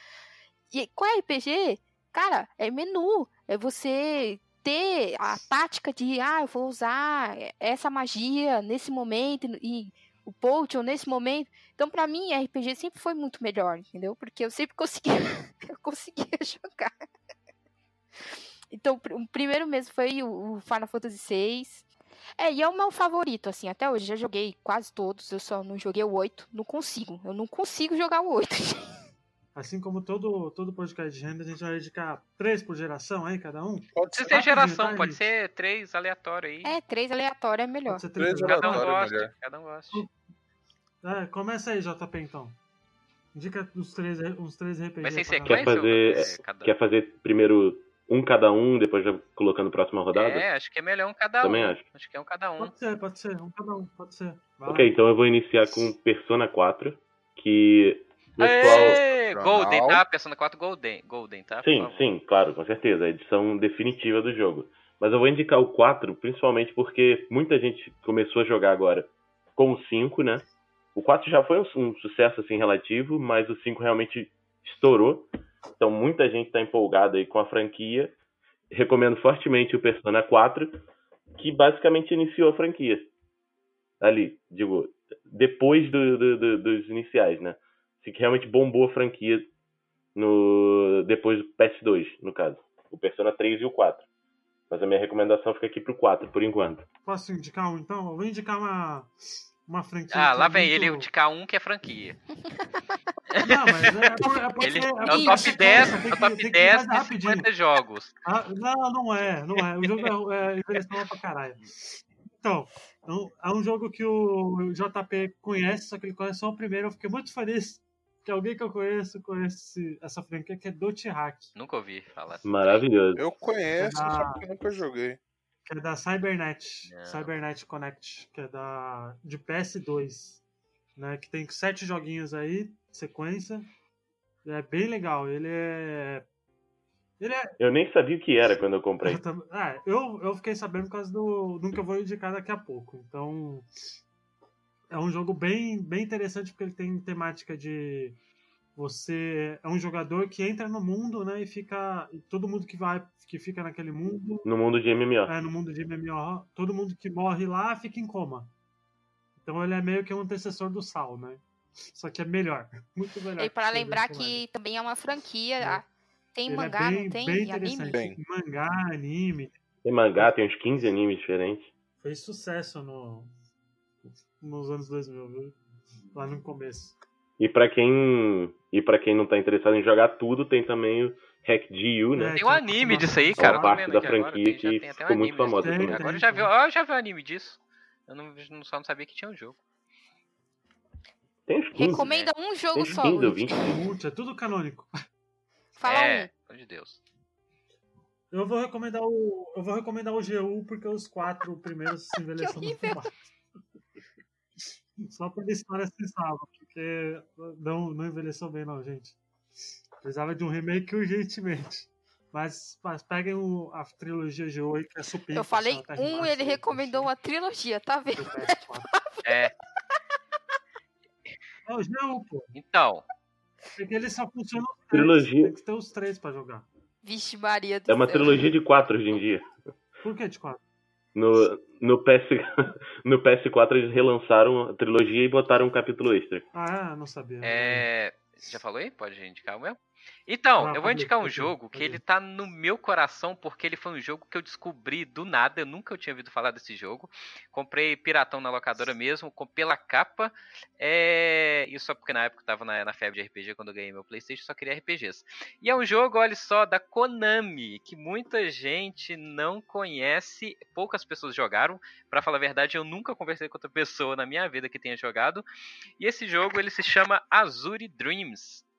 Speaker 4: E com RPG, cara, é menu. É você ter a tática de, ah, eu vou usar essa magia nesse momento e o potion nesse momento. Então, pra mim, RPG sempre foi muito melhor, entendeu? Porque eu sempre conseguia, [LAUGHS] eu conseguia jogar. Então, o primeiro mesmo foi o Final Fantasy VI. É, e é o meu favorito, assim, até hoje. Já joguei quase todos, eu só não joguei o 8. Não consigo, eu não consigo jogar o 8. [LAUGHS]
Speaker 1: Assim como todo, todo podcast de renda, a gente vai dedicar três por geração aí, cada um.
Speaker 3: Pode ser
Speaker 1: Rapidinho,
Speaker 3: geração,
Speaker 1: tá,
Speaker 3: pode ser três aleatório aí.
Speaker 4: É, três aleatório é melhor.
Speaker 1: Pode ser três
Speaker 2: Três
Speaker 1: por
Speaker 3: Cada um gosta,
Speaker 2: melhor.
Speaker 3: cada um gosta.
Speaker 1: É, começa aí, JP, então. Indica uns três, uns três RPG.
Speaker 3: Vai ser em
Speaker 1: pra
Speaker 3: sequência?
Speaker 5: Quer fazer-
Speaker 3: cada-
Speaker 5: Quer fazer primeiro um cada um, depois já colocando a próxima rodada?
Speaker 3: É, acho que é melhor um cada
Speaker 5: Também
Speaker 3: um.
Speaker 5: acho.
Speaker 3: Acho que é um cada um.
Speaker 1: Pode ser, pode ser. Um cada um, pode ser. Vai
Speaker 5: Ok, então eu vou iniciar com Persona 4, que pessoal...
Speaker 3: Aê. Golden, tá? Persona 4 Golden, Golden tá?
Speaker 5: Sim, sim, claro, com certeza, a edição definitiva do jogo. Mas eu vou indicar o 4, principalmente porque muita gente começou a jogar agora com o 5, né? O 4 já foi um, um sucesso assim relativo, mas o 5 realmente estourou. Então muita gente tá empolgada aí com a franquia. Recomendo fortemente o Persona 4, que basicamente iniciou a franquia. Ali, digo, depois do- do- do- dos iniciais, né? Assim, que realmente bombou a franquia no depois do PS2, no caso. O Persona 3 e o 4. Mas a minha recomendação fica aqui pro 4, por enquanto.
Speaker 1: Posso indicar um, então? Eu vou indicar uma, uma franquia.
Speaker 3: Ah, lá
Speaker 1: é
Speaker 3: vem
Speaker 1: muito-
Speaker 3: ele de K1 que é franquia. [LAUGHS]
Speaker 1: Não, mas é, é, por- é [LAUGHS]
Speaker 3: Ele
Speaker 1: ser-
Speaker 3: é
Speaker 1: é
Speaker 3: o top
Speaker 1: ser-
Speaker 3: 10,
Speaker 1: tem
Speaker 3: é o top
Speaker 1: que
Speaker 3: 10
Speaker 1: fazer
Speaker 3: de
Speaker 1: rapidinho.
Speaker 3: 50 jogos.
Speaker 1: Ah, não, não é, não é. O jogo é, é envelheceu mal pra caralho. Então, é um- é um jogo que o JP conhece, só que ele conhece só o primeiro. Eu fiquei muito feliz que alguém que eu conheço conhece essa franquia, que é Dot Hack,
Speaker 3: Nunca ouvi falar.
Speaker 5: Maravilhoso.
Speaker 2: Eu conheço,
Speaker 1: Ah.
Speaker 2: só que nunca joguei.
Speaker 1: Que é da Cybernet.
Speaker 3: Não.
Speaker 1: Cybernet Connect, que é da de PS2. Né, que tem sete joguinhos aí, sequência. É bem legal. Ele é. Ele é.
Speaker 5: Eu nem sabia o que era quando eu comprei. [LAUGHS]
Speaker 1: Eu, tam- é, eu, eu fiquei sabendo por causa do, do que eu vou indicar daqui a pouco. Então, é um jogo bem, bem interessante porque ele tem temática de você é um jogador que entra no mundo, né, e fica e todo mundo que vai que fica naquele mundo,
Speaker 5: No mundo de MMO.
Speaker 1: é, no mundo de MMO, todo mundo que morre lá fica em coma. Então ele é meio que um antecessor do Sal, né? Só que é melhor, [LAUGHS] muito melhor.
Speaker 4: E para lembrar que também é uma franquia.
Speaker 1: É.
Speaker 4: Tem
Speaker 1: Ele é
Speaker 4: mangá,
Speaker 1: bem-
Speaker 4: não tem?
Speaker 1: bem
Speaker 4: anime?
Speaker 2: Tem.
Speaker 1: Mangá, anime,
Speaker 5: Tem mangá, tem uns 15 animes diferentes.
Speaker 1: fez sucesso no, nos anos 2000, viu? Lá no começo.
Speaker 5: E pra quem e para quem não tá interessado em jogar tudo, tem também o Hack GU, né?
Speaker 1: É,
Speaker 3: Tem um anime disso aí, cara. eu tô
Speaker 5: parte da franquia
Speaker 3: tem-
Speaker 5: que
Speaker 3: tem até um
Speaker 5: ficou muito famosa.
Speaker 3: Agora
Speaker 1: Tem,
Speaker 3: já
Speaker 1: tem.
Speaker 3: ah, eu já vi o anime disso. Eu não, não- só não sabia que tinha um jogo.
Speaker 5: Tem uns 15.
Speaker 4: Recomenda um
Speaker 5: Tem
Speaker 4: jogo
Speaker 5: uns
Speaker 4: só.
Speaker 5: 15 ou
Speaker 4: Luiz.
Speaker 5: 20.
Speaker 1: Monte, é tudo canônico.
Speaker 4: Fala
Speaker 3: é,
Speaker 4: um.
Speaker 3: pelo amor de Deus.
Speaker 1: Eu vou recomendar o. Eu vou recomendar o GU porque os quatro primeiros se [LAUGHS] envelheceram muito mal. Só por história sem salvo, porque não, não envelheceu bem não, gente. Precisava de um remake urgentemente. Mas, mas peguem o, a trilogia GU aí que é super.
Speaker 4: Eu falei um e ele recomendou uma trilogia, tá vendo?
Speaker 3: É, [LAUGHS]
Speaker 1: É o pô.
Speaker 3: então,
Speaker 1: Porque ele só funciona os três.
Speaker 5: Trilogia.
Speaker 1: Tem que ter os três pra jogar.
Speaker 4: Vixe Maria do
Speaker 5: É uma
Speaker 4: céu.
Speaker 5: trilogia de 4 hoje em dia.
Speaker 1: Por que de quatro?
Speaker 5: No, no, PS, [LAUGHS] no PS4 eles relançaram a trilogia e botaram um capítulo extra.
Speaker 1: Ah, não sabia.
Speaker 3: é. Já falou aí? Pode indicar o meu? Então,
Speaker 1: Ah,
Speaker 3: eu vou indicar um jogo que ele tá no meu coração porque ele foi um jogo que eu descobri do nada, eu nunca tinha ouvido falar desse jogo. Comprei piratão na locadora mesmo, com pela capa. É... Isso só porque na época eu tava na, na febre de RPG quando eu ganhei meu Playstation, só queria RPGs. E é um jogo, olha só, da Konami, que muita gente não conhece, poucas pessoas jogaram. Pra falar a verdade, eu nunca conversei com outra pessoa na minha vida que tenha jogado. E esse jogo ele se chama Dream. Dreams.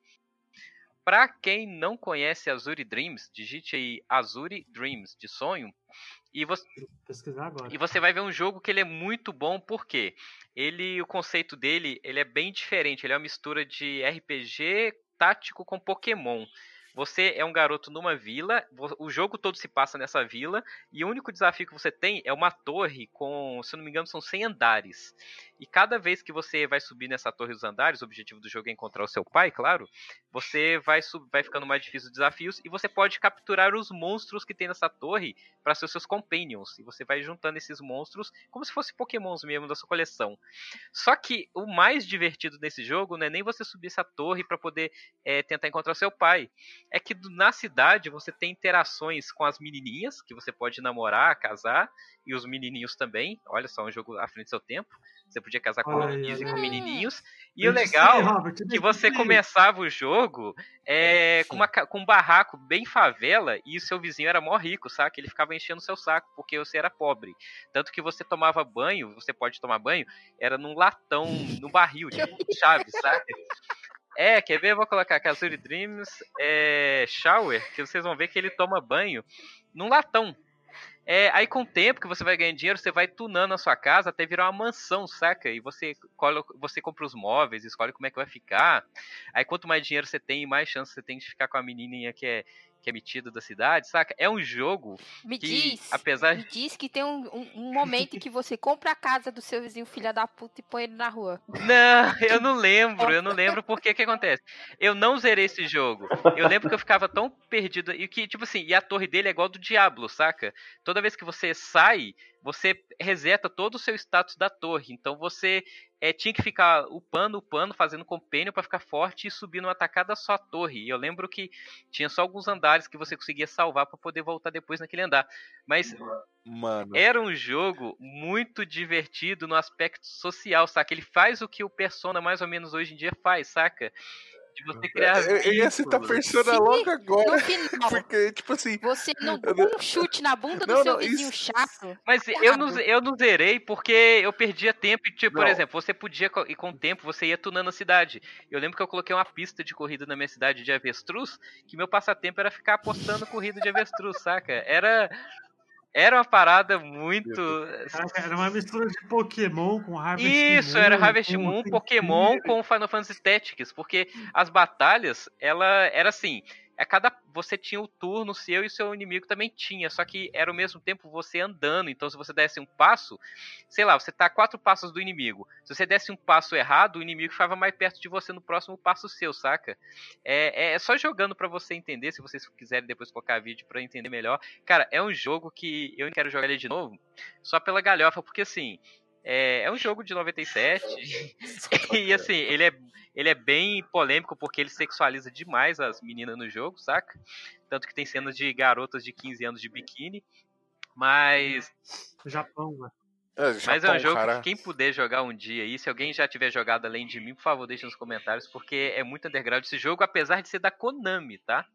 Speaker 3: Para quem não conhece Azuri Dreams, digite aí Azuri Dreams, de sonho, e você,
Speaker 1: pesquisar agora.
Speaker 3: E você vai ver um jogo que ele é muito bom, porque ele, o conceito dele, ele é bem diferente. Ele é uma mistura de RPG tático com Pokémon. Você é um garoto numa vila, o jogo todo se passa nessa vila, e o único desafio que você tem é uma torre com, se eu não me engano, são 100 andares. E cada vez que você vai subir nessa torre dos andares, o objetivo do jogo é encontrar o seu pai, claro, você vai, vai ficando mais difícil os desafios e você pode capturar os monstros que tem nessa torre para ser os seus companions. E você vai juntando esses monstros como se fossem pokémons mesmo da sua coleção. Só que o mais divertido desse jogo não é nem você subir essa torre para poder é, tentar encontrar o seu pai. É que na cidade você tem interações com as menininhas, que você pode namorar, casar, e os menininhos também. Olha só, um jogo à frente do seu tempo. Você casar com menininhos e com menininhos. E o legal é que você começava o jogo é, com, uma, com um barraco bem favela e o seu vizinho era mó rico, sabe? Ele ficava enchendo o seu saco porque você era pobre. Tanto que você tomava banho, você pode tomar banho, era num latão, no barril de [LAUGHS] chave, sabe? É, quer ver? Eu vou colocar Kazuri Dreams é, Shower, que vocês vão ver que ele toma banho num latão. É, aí com o tempo que você vai ganhando dinheiro, você vai tunando a sua casa até virar uma mansão, saca? E você, você compra os móveis, escolhe como é que vai ficar. Aí quanto mais dinheiro você tem, mais chance você tem de ficar com a menininha que é que é metido da cidade, saca? É um jogo
Speaker 4: me
Speaker 3: que,
Speaker 4: diz,
Speaker 3: apesar
Speaker 4: me diz que tem um, um, um momento em que você compra a casa do seu vizinho filha da puta e põe ele na rua.
Speaker 3: Não, eu não lembro, eu não lembro porque que acontece. Eu não zerei esse jogo. Eu lembro que eu ficava tão perdido e que tipo assim, e a torre dele é igual do Diablo, saca? Toda vez que você sai, você reseta todo o seu status da torre. Então você é, tinha que ficar upando, upando, fazendo compênio para ficar forte e subir numa tacada só a torre. E eu lembro que tinha só alguns andares que você conseguia salvar para poder voltar depois naquele andar. Mas
Speaker 2: Mano.
Speaker 3: era um jogo muito divertido no aspecto social, saca? Ele faz o que o Persona mais ou menos hoje em dia faz, saca? De você criar
Speaker 2: Eu, eu ia citar Persona logo agora.
Speaker 4: No final, [LAUGHS]
Speaker 2: Porque, tipo assim.
Speaker 4: você não dá um chute na bunda do
Speaker 2: Não,
Speaker 4: seu
Speaker 2: não,
Speaker 4: vizinho
Speaker 2: isso-
Speaker 4: chato.
Speaker 3: Mas eu não, eu não zerei porque eu perdia tempo. e, Tipo, por
Speaker 2: Não.
Speaker 3: exemplo, você podia, e com o tempo, você ia tunando a cidade. Eu lembro que eu coloquei uma pista de corrida na minha cidade de avestruz, que meu passatempo era ficar apostando corrida de avestruz, saca? Era. Era uma parada muito.
Speaker 1: Era uma mistura de Pokémon com Harvest
Speaker 3: Isso,
Speaker 1: Moon.
Speaker 3: era Harvest
Speaker 1: com
Speaker 3: Moon, Pokémon com Final Fantasy Tactics, porque as batalhas, ela era assim, a cada você tinha o turno seu e o seu inimigo também tinha, só que era ao mesmo tempo você andando, então se você desse um passo, sei lá, você tá a quatro passos do inimigo. Se você desse um passo errado, o inimigo ficava mais perto de você no próximo passo seu, saca? É, é só jogando pra você entender, se vocês quiserem depois colocar vídeo pra entender melhor. Cara, é um jogo que eu quero jogar ele de novo, só pela galhofa, porque assim, é, é um jogo de 97 e [LAUGHS] assim, ele é, ele é bem polêmico porque ele sexualiza demais as meninas no jogo, saca? Tanto que tem cenas de garotas de 15 anos de biquíni. Mas,
Speaker 1: Japão, velho.
Speaker 2: É,
Speaker 3: mas é
Speaker 2: Japão,
Speaker 3: um jogo
Speaker 2: cara.
Speaker 3: que quem puder jogar um dia aí, se alguém já tiver jogado além de mim, por favor, deixe nos comentários, porque é muito underground esse jogo, apesar de ser da Konami, tá?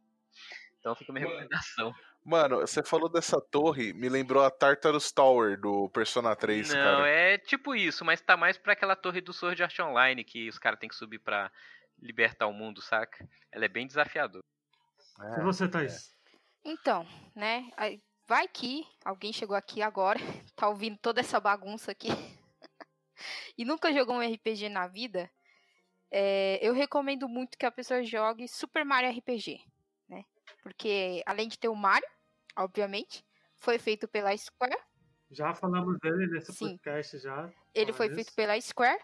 Speaker 3: Então fica a minha recomendação.
Speaker 2: Mano, você falou dessa torre, me lembrou a Tartarus Tower do Persona 3,
Speaker 3: Não,
Speaker 2: cara.
Speaker 3: é tipo isso, mas tá mais pra aquela torre do Sword Art Online que os caras têm que subir pra libertar o mundo, saca? Ela é bem desafiadora.
Speaker 1: E você, Thaís?
Speaker 4: Então, né? aí Vai que alguém chegou aqui agora, [LAUGHS] tá ouvindo toda essa bagunça aqui [LAUGHS] e nunca jogou um RPG na vida. é, eu recomendo muito que a pessoa jogue Super Mario RPG, né? Porque além de ter o Mario, obviamente, foi feito pela Square.
Speaker 1: Já falamos dele nesse
Speaker 4: Sim.
Speaker 1: podcast já.
Speaker 4: Ele foi
Speaker 1: nisso.
Speaker 4: feito pela Square.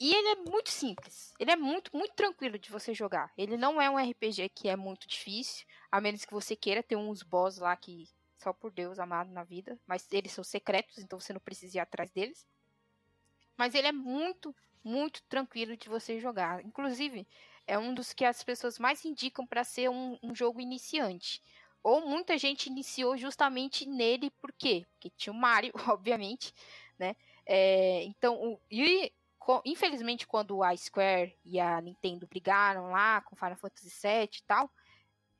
Speaker 4: E ele é muito simples. Ele é muito, muito tranquilo de você jogar. Ele não é um RPG que é muito difícil. A menos que você queira ter uns boss lá que só por Deus amado na vida. Mas eles são secretos, então você não precisa ir atrás deles. Mas ele é muito, muito tranquilo de você jogar. Inclusive, é um dos que as pessoas mais indicam para ser um, um jogo iniciante. Ou muita gente iniciou justamente nele, por quê? Porque tinha o Mario, [LAUGHS] obviamente, né? É, então, o, e infelizmente, quando a Square e a Nintendo brigaram lá com Final Fantasy VII e tal,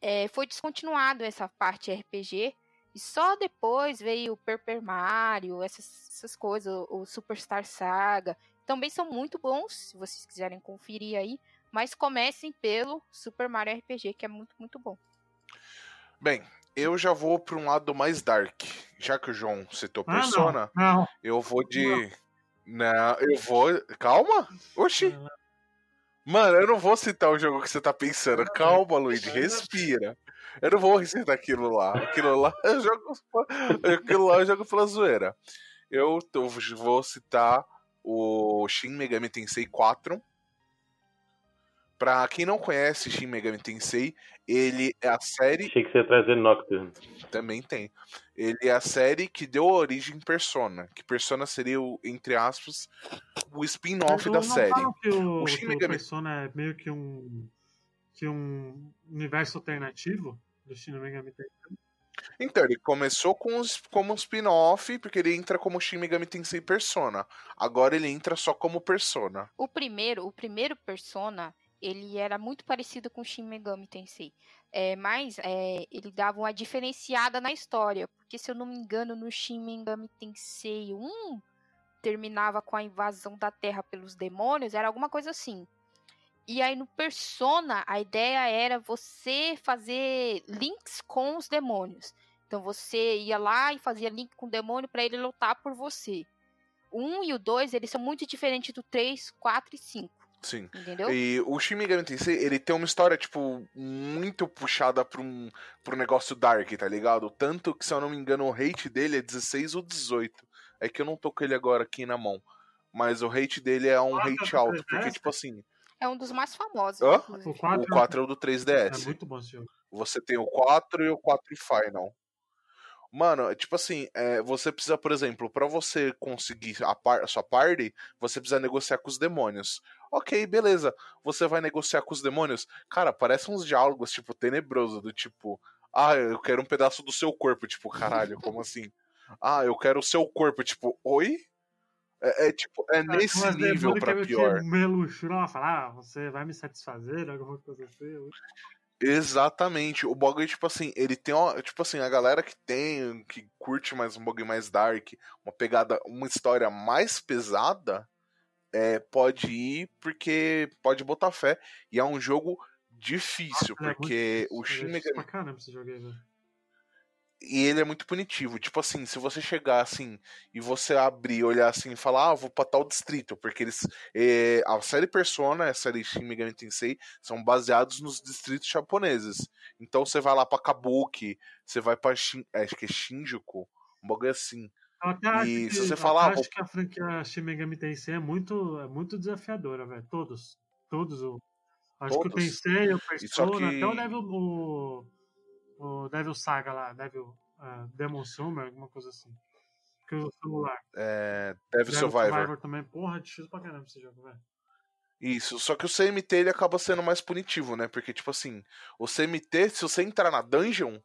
Speaker 4: é, foi descontinuado essa parte RPG. E só depois veio o Paper Mario, essas, essas coisas, o, o Superstar Saga. Também são muito bons, se vocês quiserem conferir aí. Mas comecem pelo Super Mario RPG, que é muito, muito bom.
Speaker 2: Bem, eu já vou para um lado mais dark. Já que o João citou
Speaker 1: Ah,
Speaker 2: Persona,
Speaker 1: não, não.
Speaker 2: eu vou de. Não, eu vou. Calma! Oxi! Mano, eu não vou citar o jogo que você tá pensando. Calma, Luigi, respira. Eu não vou citar aquilo lá. Aquilo lá eu [LAUGHS] jogo. Aquilo lá eu jogo pela zoeira. Eu tô- vou citar o Shin Megami Tensei 4. Pra quem não conhece Shin Megami Tensei, ele é a série
Speaker 5: Achei que você ia trazer Nocturne.
Speaker 2: também tem. Ele é a série que deu origem em Persona. Que Persona seria, o, entre aspas, o spin-off da
Speaker 1: não
Speaker 2: série.
Speaker 1: que o,
Speaker 2: O
Speaker 1: que
Speaker 2: Shin
Speaker 1: o
Speaker 2: Megami-
Speaker 1: Persona é meio que um que um universo alternativo do Shin Megami Tensei.
Speaker 2: Então, ele começou com os, como um spin-off, porque ele entra como Shin Megami Tensei Persona. Agora ele entra só como Persona.
Speaker 4: O primeiro, o primeiro Persona, ele era muito parecido com Shin Megami Tensei. É, mas é, ele dava uma diferenciada na história. Porque, se eu não me engano, no Shin Megami Tensei 1, terminava com a invasão da Terra pelos demônios, era alguma coisa assim. E aí no Persona, a ideia era você fazer links com os demônios. Então você ia lá e fazia link com o demônio para ele lutar por você. O 1 e o 2, eles são muito diferentes do 3, 4 e 5,
Speaker 2: Sim.
Speaker 4: entendeu?
Speaker 2: E o Shin Megami Tensei, ele tem uma história, tipo, muito puxada pra um, pra um negócio dark, tá ligado? Tanto que, se eu não me engano, o hate dele é 16 ou 18. É que eu não tô com ele agora aqui na mão. Mas o hate dele é um
Speaker 1: Ah,
Speaker 2: hate
Speaker 1: tá,
Speaker 2: alto, porque, tipo assim,
Speaker 4: É um dos mais famosos,
Speaker 2: Hã?
Speaker 1: O 4,
Speaker 2: o 4 é o do
Speaker 1: é
Speaker 2: 3DS.
Speaker 1: muito bom esse jogo.
Speaker 2: Você tem o 4 e o 4 Final. Mano, é tipo assim, é, você precisa, por exemplo, pra você conseguir a, par- a sua party, você precisa negociar com os demônios. Ok, beleza. Você vai negociar com os demônios? Cara, parece uns diálogos, tipo, tenebroso, do tipo, ah, eu quero um pedaço do seu corpo. Tipo, caralho, [LAUGHS] como assim? Ah, eu quero o seu corpo. Tipo, oi? É, é, tipo, é nesse
Speaker 1: Mas
Speaker 2: nível pra
Speaker 1: é
Speaker 2: pior.
Speaker 1: Luxurão, falar, ah, você vai me satisfazer, alguma coisa assim.
Speaker 2: Exatamente. O bagulho, tipo assim, ele tem, ó, tipo assim, a galera que tem, que curte mais um bagulho mais dark, uma pegada, uma história mais pesada, é, pode ir porque pode botar fé. E é um jogo difícil,
Speaker 1: é muito
Speaker 2: porque
Speaker 1: difícil,
Speaker 2: o
Speaker 1: é
Speaker 2: Shin Megami
Speaker 1: pra caramba esse jogo aí, velho.
Speaker 2: E ele é muito punitivo. Tipo assim, se você chegar assim e você abrir, olhar assim e falar, ah, vou pra tal distrito, porque eles. eh, a série Persona a série Shin Megami Tensei são baseados nos distritos japoneses. Então você vai lá pra Kabuki, você vai pra Shin, é, acho que é Shinjuku, um bagulho assim.
Speaker 1: Eu
Speaker 2: E
Speaker 1: que,
Speaker 2: se você
Speaker 1: eu
Speaker 2: falar,
Speaker 1: até
Speaker 2: vou-
Speaker 1: acho que a franquia Shin Megami Tensei é muito, é muito desafiadora, velho. Todos. Todos. Acho que o
Speaker 2: Todos.
Speaker 1: Tensei, o Persona,
Speaker 2: que-
Speaker 1: até o Devil, o, o Devil Saga lá, Devil uh, Demon Summer, alguma coisa assim. Que o celular.
Speaker 2: É, Devil
Speaker 1: Devil
Speaker 2: Survivor.
Speaker 1: também. Porra, difícil pra caramba esse jogo, velho.
Speaker 2: Isso, só que o CMT ele acaba sendo mais punitivo, né? Porque, tipo assim, o CMT, se você entrar na dungeon,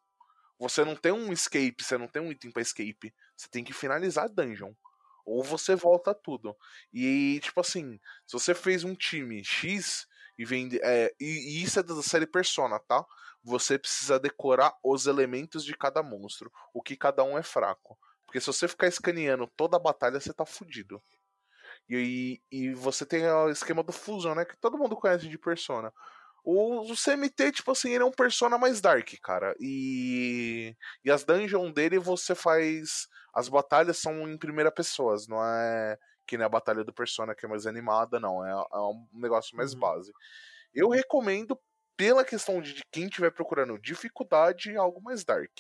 Speaker 2: você não tem um escape, você não tem um item pra escape. Você tem que finalizar a dungeon. Ou você volta tudo. E, tipo assim, se você fez um time X e vende. É, e, e isso é da série Persona, tá? Você precisa decorar os elementos de cada monstro, o que cada um é fraco. Porque se você ficar escaneando toda a batalha, você tá fudido. E, e você tem o esquema do Fusion, né? Que todo mundo conhece de Persona. O, o CMT, tipo assim, ele é um Persona mais dark, cara. E, e as dungeons dele você faz. As batalhas são em primeira pessoa, não é que nem a batalha do Persona que é mais animada, não. É, é um negócio mais
Speaker 1: Uhum.
Speaker 2: base. Eu recomendo, pela questão de, de quem estiver procurando dificuldade, algo mais dark.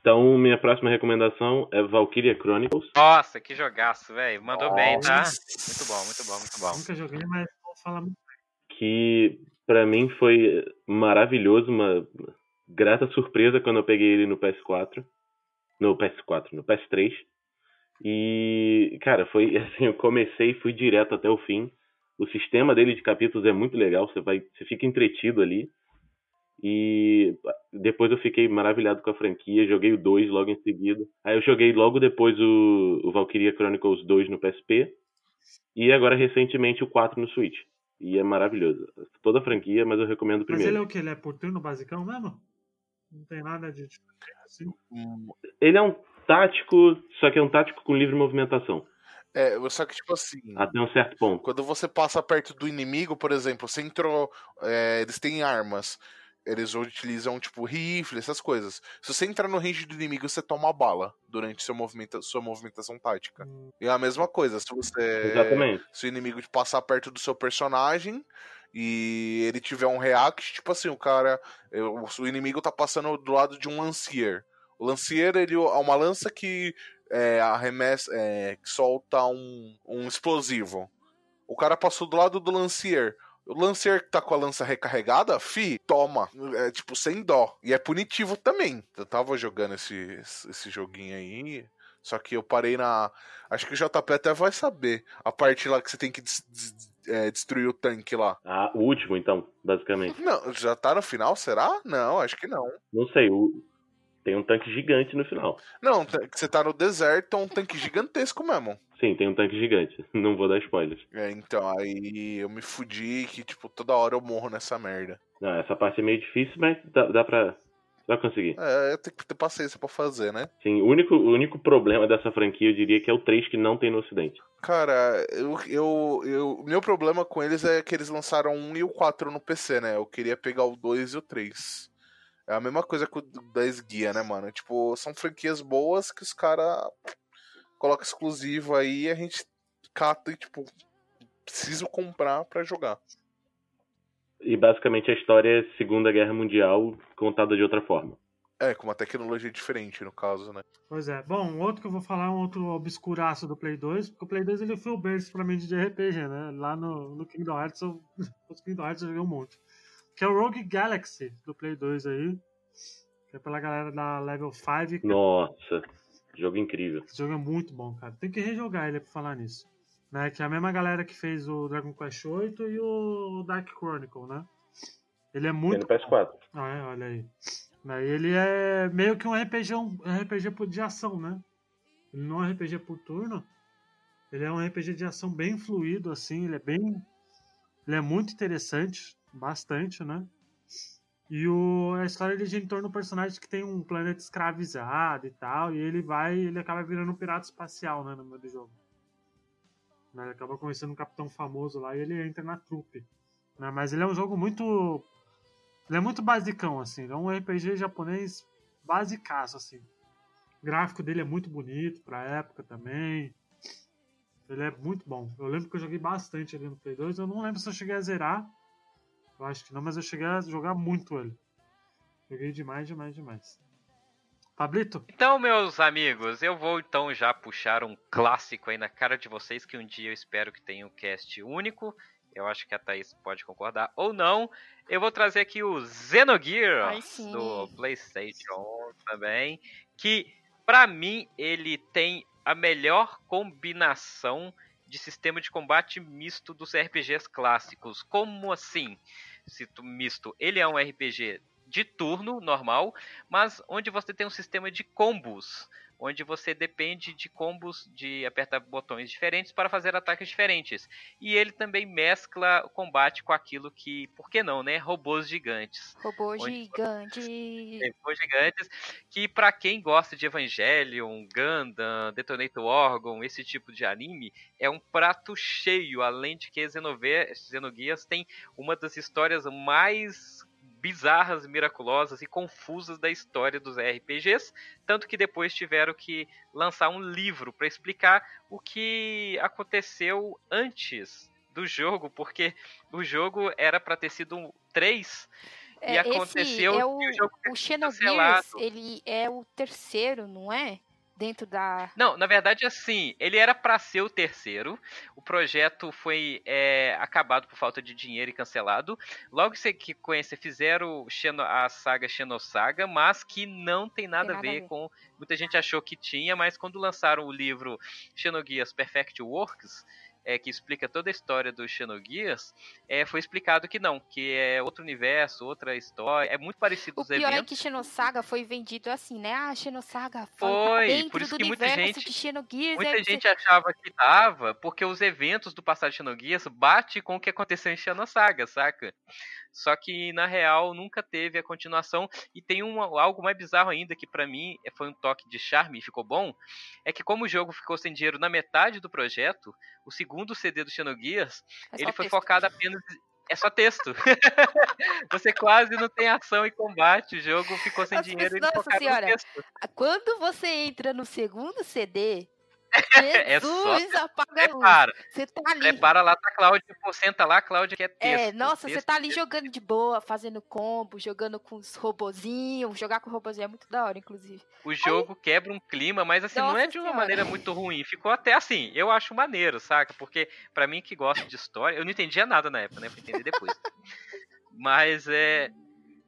Speaker 5: Então, minha próxima recomendação é Valkyria Chronicles.
Speaker 3: Nossa, que jogaço, velho. Mandou bem, tá?
Speaker 2: Nossa.
Speaker 3: Muito bom, muito bom, muito bom.
Speaker 1: Nunca joguei, mas vou falar muito.
Speaker 5: que pra mim foi maravilhoso, uma grata surpresa quando eu peguei ele no PS4, no PS4, no PS3. E, cara, foi [LAUGHS] assim, eu comecei e fui direto até o fim. O sistema dele de capítulos é muito legal, você vai, você fica entretido ali. E depois eu fiquei maravilhado com a franquia, joguei o 2 logo em seguida. Aí eu joguei logo depois o, o Valkyria Chronicles 2 no PSP. E agora recentemente o 4 no Switch. E é maravilhoso. Toda a franquia, mas eu recomendo o
Speaker 1: Mas
Speaker 5: primeiro.
Speaker 1: ele é o que? Ele é por turno basicão mesmo? Não tem nada de assim.
Speaker 2: Hum,
Speaker 5: Ele é um tático, só que é um tático com livre movimentação.
Speaker 2: É, só que, tipo assim.
Speaker 5: Até um certo ponto.
Speaker 2: Quando você passa perto do inimigo, por exemplo, você entrou. É, eles têm armas. Eles utilizam, tipo, rifle, essas coisas. Se você entrar no range do inimigo, você toma bala durante seu movimenta sua movimentação tática. E é a mesma coisa, se você.
Speaker 5: Exatamente.
Speaker 2: Se o inimigo passar perto do seu personagem e ele tiver um react, tipo assim, o cara. O inimigo tá passando do lado de um lancier. O lancier, ele é uma lança que é, arremessa, é, solta um, um explosivo. O cara passou do lado do lancier. O Lancer que tá com a lança recarregada, fi, toma. É tipo, sem dó. E é punitivo também. Eu tava jogando esse, esse joguinho aí. Só que eu parei na. Acho que o JP até vai saber. A parte lá que você tem que des des é, destruir o tanque lá.
Speaker 5: Ah, o último, então, basicamente.
Speaker 2: Não, já tá no final, será? Não, acho que não.
Speaker 5: Não sei, o... tem um tanque gigante no final.
Speaker 2: Não, você tá no deserto, é um tanque gigantesco mesmo.
Speaker 5: Sim, tem um tanque gigante. [LAUGHS] Não vou dar spoilers.
Speaker 2: É, então, aí eu me fudi que, tipo, toda hora eu morro nessa merda.
Speaker 5: Não, essa parte é meio difícil, mas dá, dá pra. Dá pra conseguir.
Speaker 2: É, tem que ter paciência pra fazer, né?
Speaker 5: Sim, o único, o único problema dessa franquia eu diria que é o 3 que não tem no ocidente.
Speaker 2: Cara, eu, eu, eu. Meu problema com eles é que eles lançaram um e o 4 no PC, né? Eu queria pegar o 2 e o 3. É a mesma coisa com o 10 guia, né, mano? Tipo, são franquias boas que os caras coloca exclusivo aí e a gente cata e, tipo, preciso comprar para jogar.
Speaker 5: E basicamente a história é Segunda Guerra Mundial contada de outra forma.
Speaker 2: É, com uma tecnologia diferente, no caso, né?
Speaker 1: Pois é. Bom, outro que eu vou falar é um outro obscuraço do Play 2, porque o Play 2 ele foi o berço pra mim de RPG, né? Lá no, no Kingdom Hearts, eu, [LAUGHS] no Kingdom Hearts eu joguei um monte. Que é o Rogue Galaxy do Play 2 aí. Que é pela galera da Level 5.
Speaker 5: Nossa, jogo incrível.
Speaker 1: Esse jogo é muito bom, cara. Tem que rejogar ele pra falar nisso. Né? Que é a mesma galera que fez o Dragon Quest 8 e o Dark Chronicle, né? Ele é muito.
Speaker 5: Tem no PS4.
Speaker 1: Ah, é, olha aí. Ele é meio que um RPG, um RPG de ação, né? Ele não é um RPG por turno. Ele é um RPG de ação bem fluido, assim. Ele é bem. Ele é muito interessante. Bastante, né? E o, a história ele gira em torno do personagem que tem um planeta escravizado e tal. E ele vai. Ele acaba virando um pirata espacial, né? No meio do jogo. Né? Ele acaba conhecendo um capitão famoso lá e ele entra na trupe. Né? Mas ele é um jogo muito. Ele é muito basicão, assim. É um RPG japonês basicaço, assim. O gráfico dele é muito bonito pra época também. Ele é muito bom. Eu lembro que eu joguei bastante ali no Play 2. Eu não lembro se eu cheguei a zerar. Eu acho que não, mas eu cheguei a jogar muito ele. Joguei demais, demais, demais. Pablito?
Speaker 3: Então, meus amigos, eu vou então já puxar um clássico aí na cara de vocês que um dia eu espero que tenha um cast único. Eu acho que a Thaís pode concordar ou não. Eu vou trazer aqui o Xenogears do PlayStation também, que para mim ele tem a melhor combinação de sistema de combate misto dos RPGs clássicos. Como assim? Misto, ele é um RPG de turno normal, mas onde você tem um sistema de combos, onde você depende de combos de apertar botões diferentes para fazer ataques diferentes. E ele também mescla o combate com aquilo que, por que não, né? Robôs gigantes.
Speaker 4: Robôs gigantes. [LAUGHS]
Speaker 3: Robôs gigantes que para quem gosta de Evangelion, Gundam, Detonator Orgon, esse tipo de anime, é um prato cheio, além de que Xenogears tem uma das histórias mais bizarras, miraculosas e confusas da história dos RPGs, tanto que depois tiveram que lançar um livro para explicar o que aconteceu antes do jogo, porque o jogo era para ter sido um 3
Speaker 4: É,
Speaker 3: e aconteceu
Speaker 4: é o,
Speaker 3: que o
Speaker 4: o Xenogears, ele é o terceiro, não é? Dentro da.
Speaker 3: Não, na verdade, assim, ele era para ser o terceiro. O projeto foi é, acabado por falta de dinheiro e cancelado. Logo que conhece, fizeram a saga Xenosaga, mas que não tem nada,
Speaker 4: Tem
Speaker 3: a,
Speaker 4: nada a
Speaker 3: ver
Speaker 4: ver.
Speaker 3: com. Muita gente achou que tinha, mas quando lançaram o livro Xenogears Perfect Works, é, que explica toda a história do Xenogears, é, foi explicado que não, que é outro universo, outra história. É muito parecido
Speaker 4: O
Speaker 3: os
Speaker 4: pior é
Speaker 3: eventos.
Speaker 4: que Xenosaga foi vendido assim, né? Ah, Xenosaga
Speaker 3: Foi,
Speaker 4: dentro
Speaker 3: por isso
Speaker 4: do
Speaker 3: que muita gente-. Muita
Speaker 4: você-
Speaker 3: gente achava que tava, porque os eventos do passado de Xenogears bate com o que aconteceu em Xenosaga, saca? Só que na real nunca teve a continuação e tem um, algo mais bizarro ainda que para mim foi um toque de charme e ficou bom, é que como o jogo ficou sem dinheiro na metade do projeto, o segundo CD do Xenogears, é ele foi texto. focado apenas é só texto. [LAUGHS] você quase não tem ação e combate. O jogo ficou sem Nossa, dinheiro e
Speaker 4: Nossa senhora,
Speaker 3: no texto.
Speaker 4: Quando você entra no segundo CD, é Jesus, [LAUGHS] é só... apaga a luz.
Speaker 3: Prepara.
Speaker 4: Você tá ali.
Speaker 3: Prepara lá, tá Cláudia, senta lá, Cláudia que é texto.
Speaker 4: É, nossa,
Speaker 3: texto,
Speaker 4: você tá ali texto. jogando de boa, fazendo combo, jogando com os robozinhos. Jogar com robozinho é muito da hora, inclusive.
Speaker 3: O jogo Aí... quebra um clima, mas assim, nossa não é de uma senhora. maneira muito ruim. Ficou até assim, eu acho maneiro, saca? Porque para mim que gosta de história, eu não entendia nada na época, né? Fui entender depois. [LAUGHS] mas é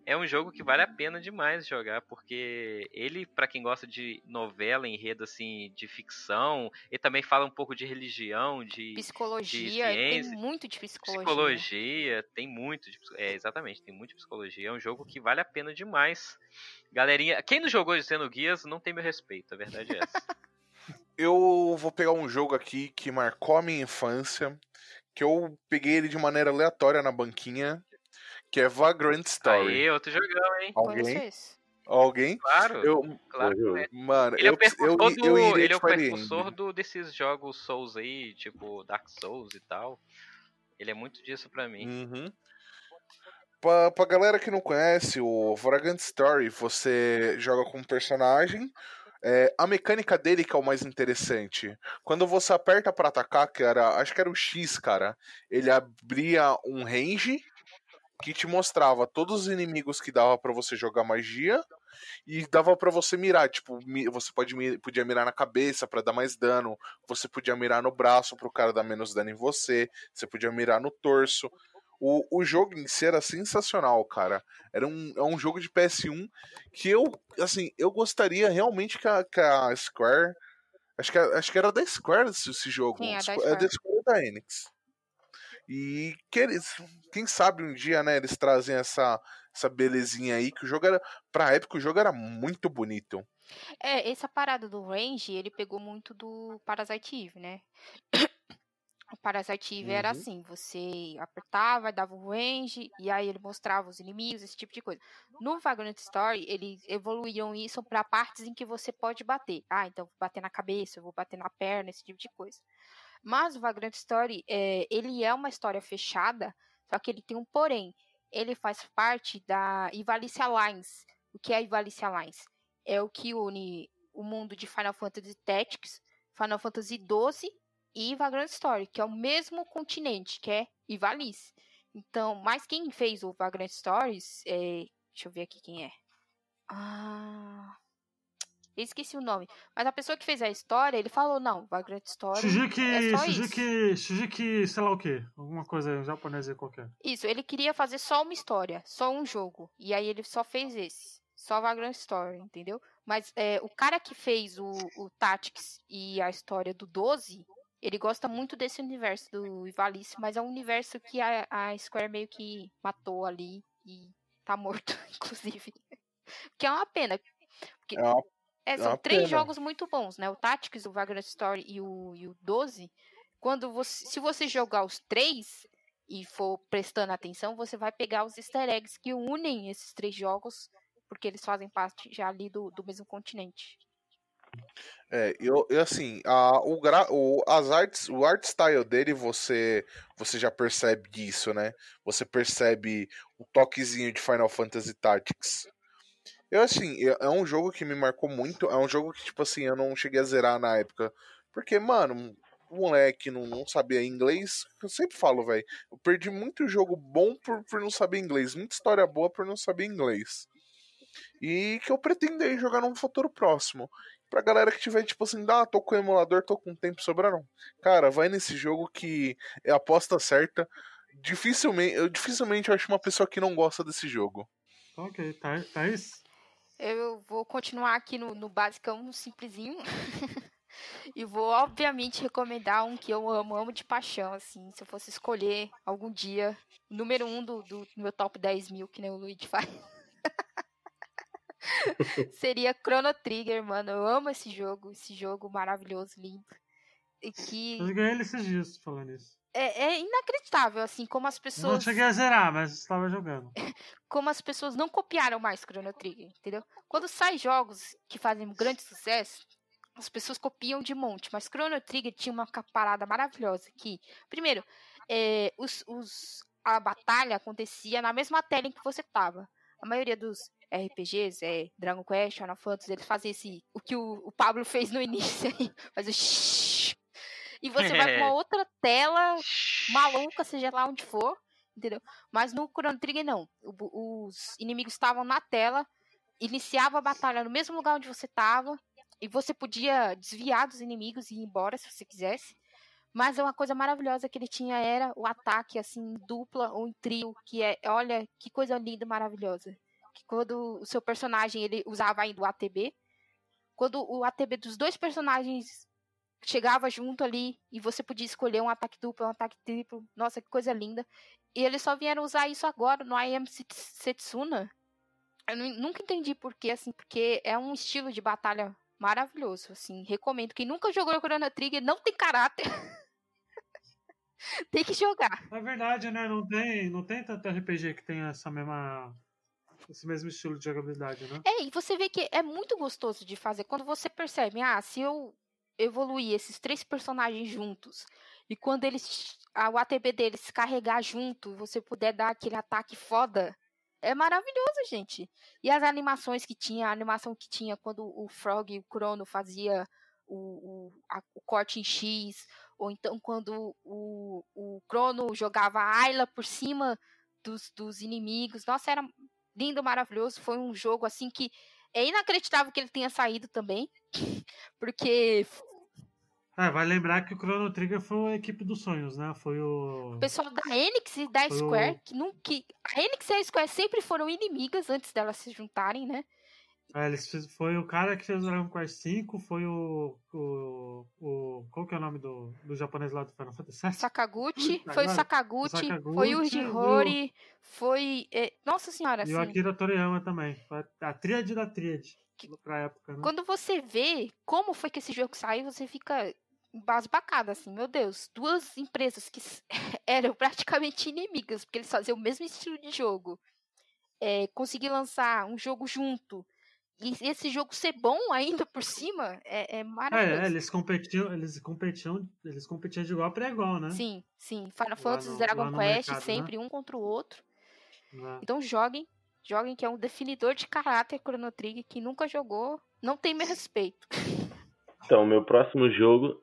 Speaker 3: é um jogo que vale a pena demais jogar, porque ele, para quem gosta de novela, enredo assim, de ficção, ele também fala um pouco de religião, de
Speaker 4: psicologia,
Speaker 3: de tem
Speaker 4: muito de psicologia.
Speaker 3: Psicologia, tem muito de, é, exatamente, tem muito de psicologia, é um jogo que vale a pena demais. Galerinha, quem não jogou dizendo guias não tem meu respeito, a verdade é essa. [LAUGHS]
Speaker 2: eu vou pegar um jogo aqui que marcou a minha infância, que eu peguei ele de maneira aleatória na banquinha, que é Vagrant Story.
Speaker 3: Aí, outro jogão, hein?
Speaker 2: Alguém? Alguém?
Speaker 3: Claro.
Speaker 2: Eu,
Speaker 3: claro.
Speaker 2: É. Mano,
Speaker 3: ele é
Speaker 2: eu,
Speaker 3: é
Speaker 2: eu,
Speaker 3: do,
Speaker 2: eu,
Speaker 3: ele é o precursor do, desses jogos Souls aí, tipo Dark Souls e tal. Ele é muito disso pra mim.
Speaker 2: Uhum. Pra, pra galera que não conhece, o Vagrant Story, você joga com um personagem. É, a mecânica dele que é o mais interessante. Quando você aperta para atacar, que era. Acho que era o X, cara. Ele abria um range que te mostrava todos os inimigos que dava para você jogar magia e dava para você mirar, tipo, você pode podia mirar na cabeça para dar mais dano, você podia mirar no braço para o cara dar menos dano em você, você podia mirar no torso. O, o jogo em si era sensacional, cara. Era um, é um jogo de PS1 que eu, assim, eu gostaria realmente que a, que a Square. Acho que, acho que era da Square esse jogo.
Speaker 4: Sim, é,
Speaker 2: da
Speaker 4: é
Speaker 2: da Square da Enix. E que eles, quem sabe um dia, né, eles trazem essa, essa belezinha aí, que o jogo era, pra época, o jogo era muito bonito.
Speaker 4: É, essa parada do range, ele pegou muito do Parasite Eve, né? O Parasite Eve uhum. era assim, você apertava, dava o range, e aí ele mostrava os inimigos, esse tipo de coisa. No Vagrant Story, eles evoluíram isso para partes em que você pode bater. Ah, então vou bater na cabeça, vou bater na perna, esse tipo de coisa. Mas o Vagrant Story, é, ele é uma história fechada, só que ele tem um porém. Ele faz parte da Ivalice Alliance. O que é a Ivalice Alliance? É o que une o mundo de Final Fantasy Tactics, Final Fantasy XII e Vagrant Story, que é o mesmo continente, que é Ivalice. Então, mas quem fez o Vagrant Stories, é, deixa eu ver aqui quem é. Ah, esqueci o nome. Mas a pessoa que fez a história, ele falou, não, Vagrant Story
Speaker 1: Shujiki,
Speaker 4: é
Speaker 1: isso. Shujiki, sei lá o quê. Alguma coisa japonesa qualquer.
Speaker 4: Isso, ele queria fazer só uma história, só um jogo. E aí ele só fez esse. Só Vagrant Story, entendeu? Mas é, o cara que fez o, o Tactics e a história do 12, ele gosta muito desse universo do Ivalice, mas é um universo que a, a Square meio que matou ali e tá morto, [LAUGHS] inclusive. que é uma pena. Porque...
Speaker 2: É uma
Speaker 4: é, são três jogos muito bons, né? O Tactics, o Vagrant Story e o, e o 12. Quando você, se você jogar os três e for prestando atenção, você vai pegar os easter eggs que unem esses três jogos, porque eles fazem parte já ali do, do mesmo continente.
Speaker 2: É, eu, eu assim, a, o, gra, o, as artes, o art style dele, você você já percebe isso, né? Você percebe o toquezinho de Final Fantasy Tactics. Eu, assim, é um jogo que me marcou muito. É um jogo que, tipo assim, eu não cheguei a zerar na época. Porque, mano, o moleque não, não sabia inglês. Eu sempre falo, velho. Eu perdi muito jogo bom por, por não saber inglês. Muita história boa por não saber inglês. E que eu pretendo aí jogar num futuro próximo. Pra galera que tiver, tipo assim, ah, tô com o emulador, tô com tempo sobrando. Cara, vai nesse jogo que é a aposta certa. Dificilmente, eu dificilmente acho uma pessoa que não gosta desse jogo.
Speaker 1: Ok, tá, tá isso.
Speaker 4: Eu vou continuar aqui no, no basicão, simplesinho. [LAUGHS] e vou, obviamente, recomendar um que eu amo, amo de paixão, assim. Se eu fosse escolher algum dia, número um do, do meu top 10 mil, que nem o Luigi faz. [LAUGHS] Seria Chrono Trigger, mano. Eu amo esse jogo, esse jogo maravilhoso, lindo. E que...
Speaker 1: Eu ganhei ele esses dias falando isso.
Speaker 4: É, é, inacreditável, assim, como as pessoas.
Speaker 1: Não cheguei a zerar, mas estava jogando. [LAUGHS]
Speaker 4: como as pessoas não copiaram mais Chrono Trigger, entendeu? Quando sai jogos que fazem um grande sucesso, as pessoas copiam de monte, mas Chrono Trigger tinha uma parada maravilhosa que, primeiro, é, os, os, a batalha acontecia na mesma tela em que você tava. A maioria dos RPGs, é, Dragon Quest, Final Fantasy, eles fazem esse, o que o, o Pablo fez no [LAUGHS] início aí, faz o e [LAUGHS] você vai pra uma outra tela maluca, seja lá onde for, entendeu? Mas no Chrono Trigger não. O, os inimigos estavam na tela, iniciava a batalha no mesmo lugar onde você estava, e você podia desviar dos inimigos e ir embora se você quisesse. Mas uma coisa maravilhosa que ele tinha era o ataque assim em dupla ou em trio, que é, olha, que coisa linda, maravilhosa. Que quando o seu personagem ele usava ainda o ATB, quando o ATB dos dois personagens chegava junto ali e você podia escolher um ataque duplo, um ataque triplo. Nossa, que coisa linda. E eles só vieram usar isso agora no I Am Setsuna. Eu nunca entendi por quê, assim, porque é um estilo de batalha maravilhoso, assim. Recomendo. Quem nunca jogou Chrono Trigger não tem caráter. [LAUGHS] tem que jogar.
Speaker 1: É verdade, né? Não tem, não tem tanto RPG que tem essa mesma esse mesmo estilo de jogabilidade, né?
Speaker 4: É, e você vê que é muito gostoso de fazer. Quando você percebe, ah, se eu evoluir esses três personagens juntos e quando eles o ATB deles carregar junto, você puder dar aquele ataque foda, é maravilhoso, gente. E as animações que tinha, a animação que tinha quando o Frog e o Crono fazia o, o, a, o corte em X, ou então quando o, o Crono jogava a Ayla por cima dos, dos inimigos. Nossa, era lindo, maravilhoso. Foi um jogo assim que é inacreditável que ele tenha saído também, [LAUGHS] porque
Speaker 1: é, vai lembrar que o Chrono Trigger foi a equipe dos sonhos, né? Foi o.
Speaker 4: O pessoal da Enix e da Square, o... que, não, que a Enix e a Square sempre foram inimigas antes delas se juntarem, né?
Speaker 1: É, eles fiz, foi o cara que fez o Dragon Quest V, foi o, o, o. Qual que é o nome do, do japonês lá do Final Fantasy VII?
Speaker 4: Sakaguchi, foi o Sakaguchi, Sakaguchi foi o Uji Hori, foi. É, nossa senhora,
Speaker 1: E o assim. Akira Toriyama também. A tríade da tríade. Pra época, né?
Speaker 4: Quando você vê como foi que esse jogo saiu, você fica basbacada, assim, meu Deus, duas empresas que [LAUGHS] eram praticamente inimigas, porque eles faziam o mesmo estilo de jogo, é, conseguir lançar um jogo junto, e esse jogo ser bom ainda por cima, é, é maravilhoso.
Speaker 1: É, eles competiam, eles competiam, eles competiam de igual para igual, né?
Speaker 4: Sim, sim, Final Fantasy, Dragon Quest, mercado, né? sempre né? um contra o outro. É. Então joguem, joguem que é um definidor de caráter Chrono Trigger, que nunca jogou, não tem meu respeito.
Speaker 5: Então, meu próximo jogo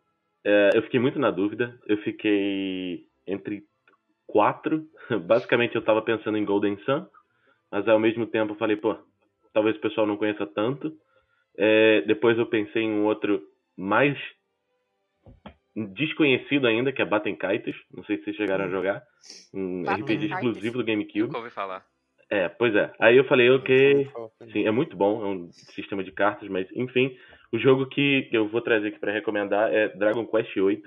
Speaker 5: é, eu fiquei muito na dúvida. Eu fiquei entre quatro. [LAUGHS] Basicamente, eu estava pensando em Golden Sun, mas ao mesmo tempo eu falei, pô, talvez o pessoal não conheça tanto. É, depois eu pensei em um outro mais desconhecido ainda, que é Baten Kaitos. Não sei se vocês chegaram a jogar. Um RPG exclusivo do GameCube.
Speaker 3: Nunca ouvi falar.
Speaker 5: É, pois é. Aí eu falei, ok. Sim, é muito bom. É um sistema de cartas, mas enfim. O jogo que eu vou trazer aqui para recomendar é Dragon Quest VIII.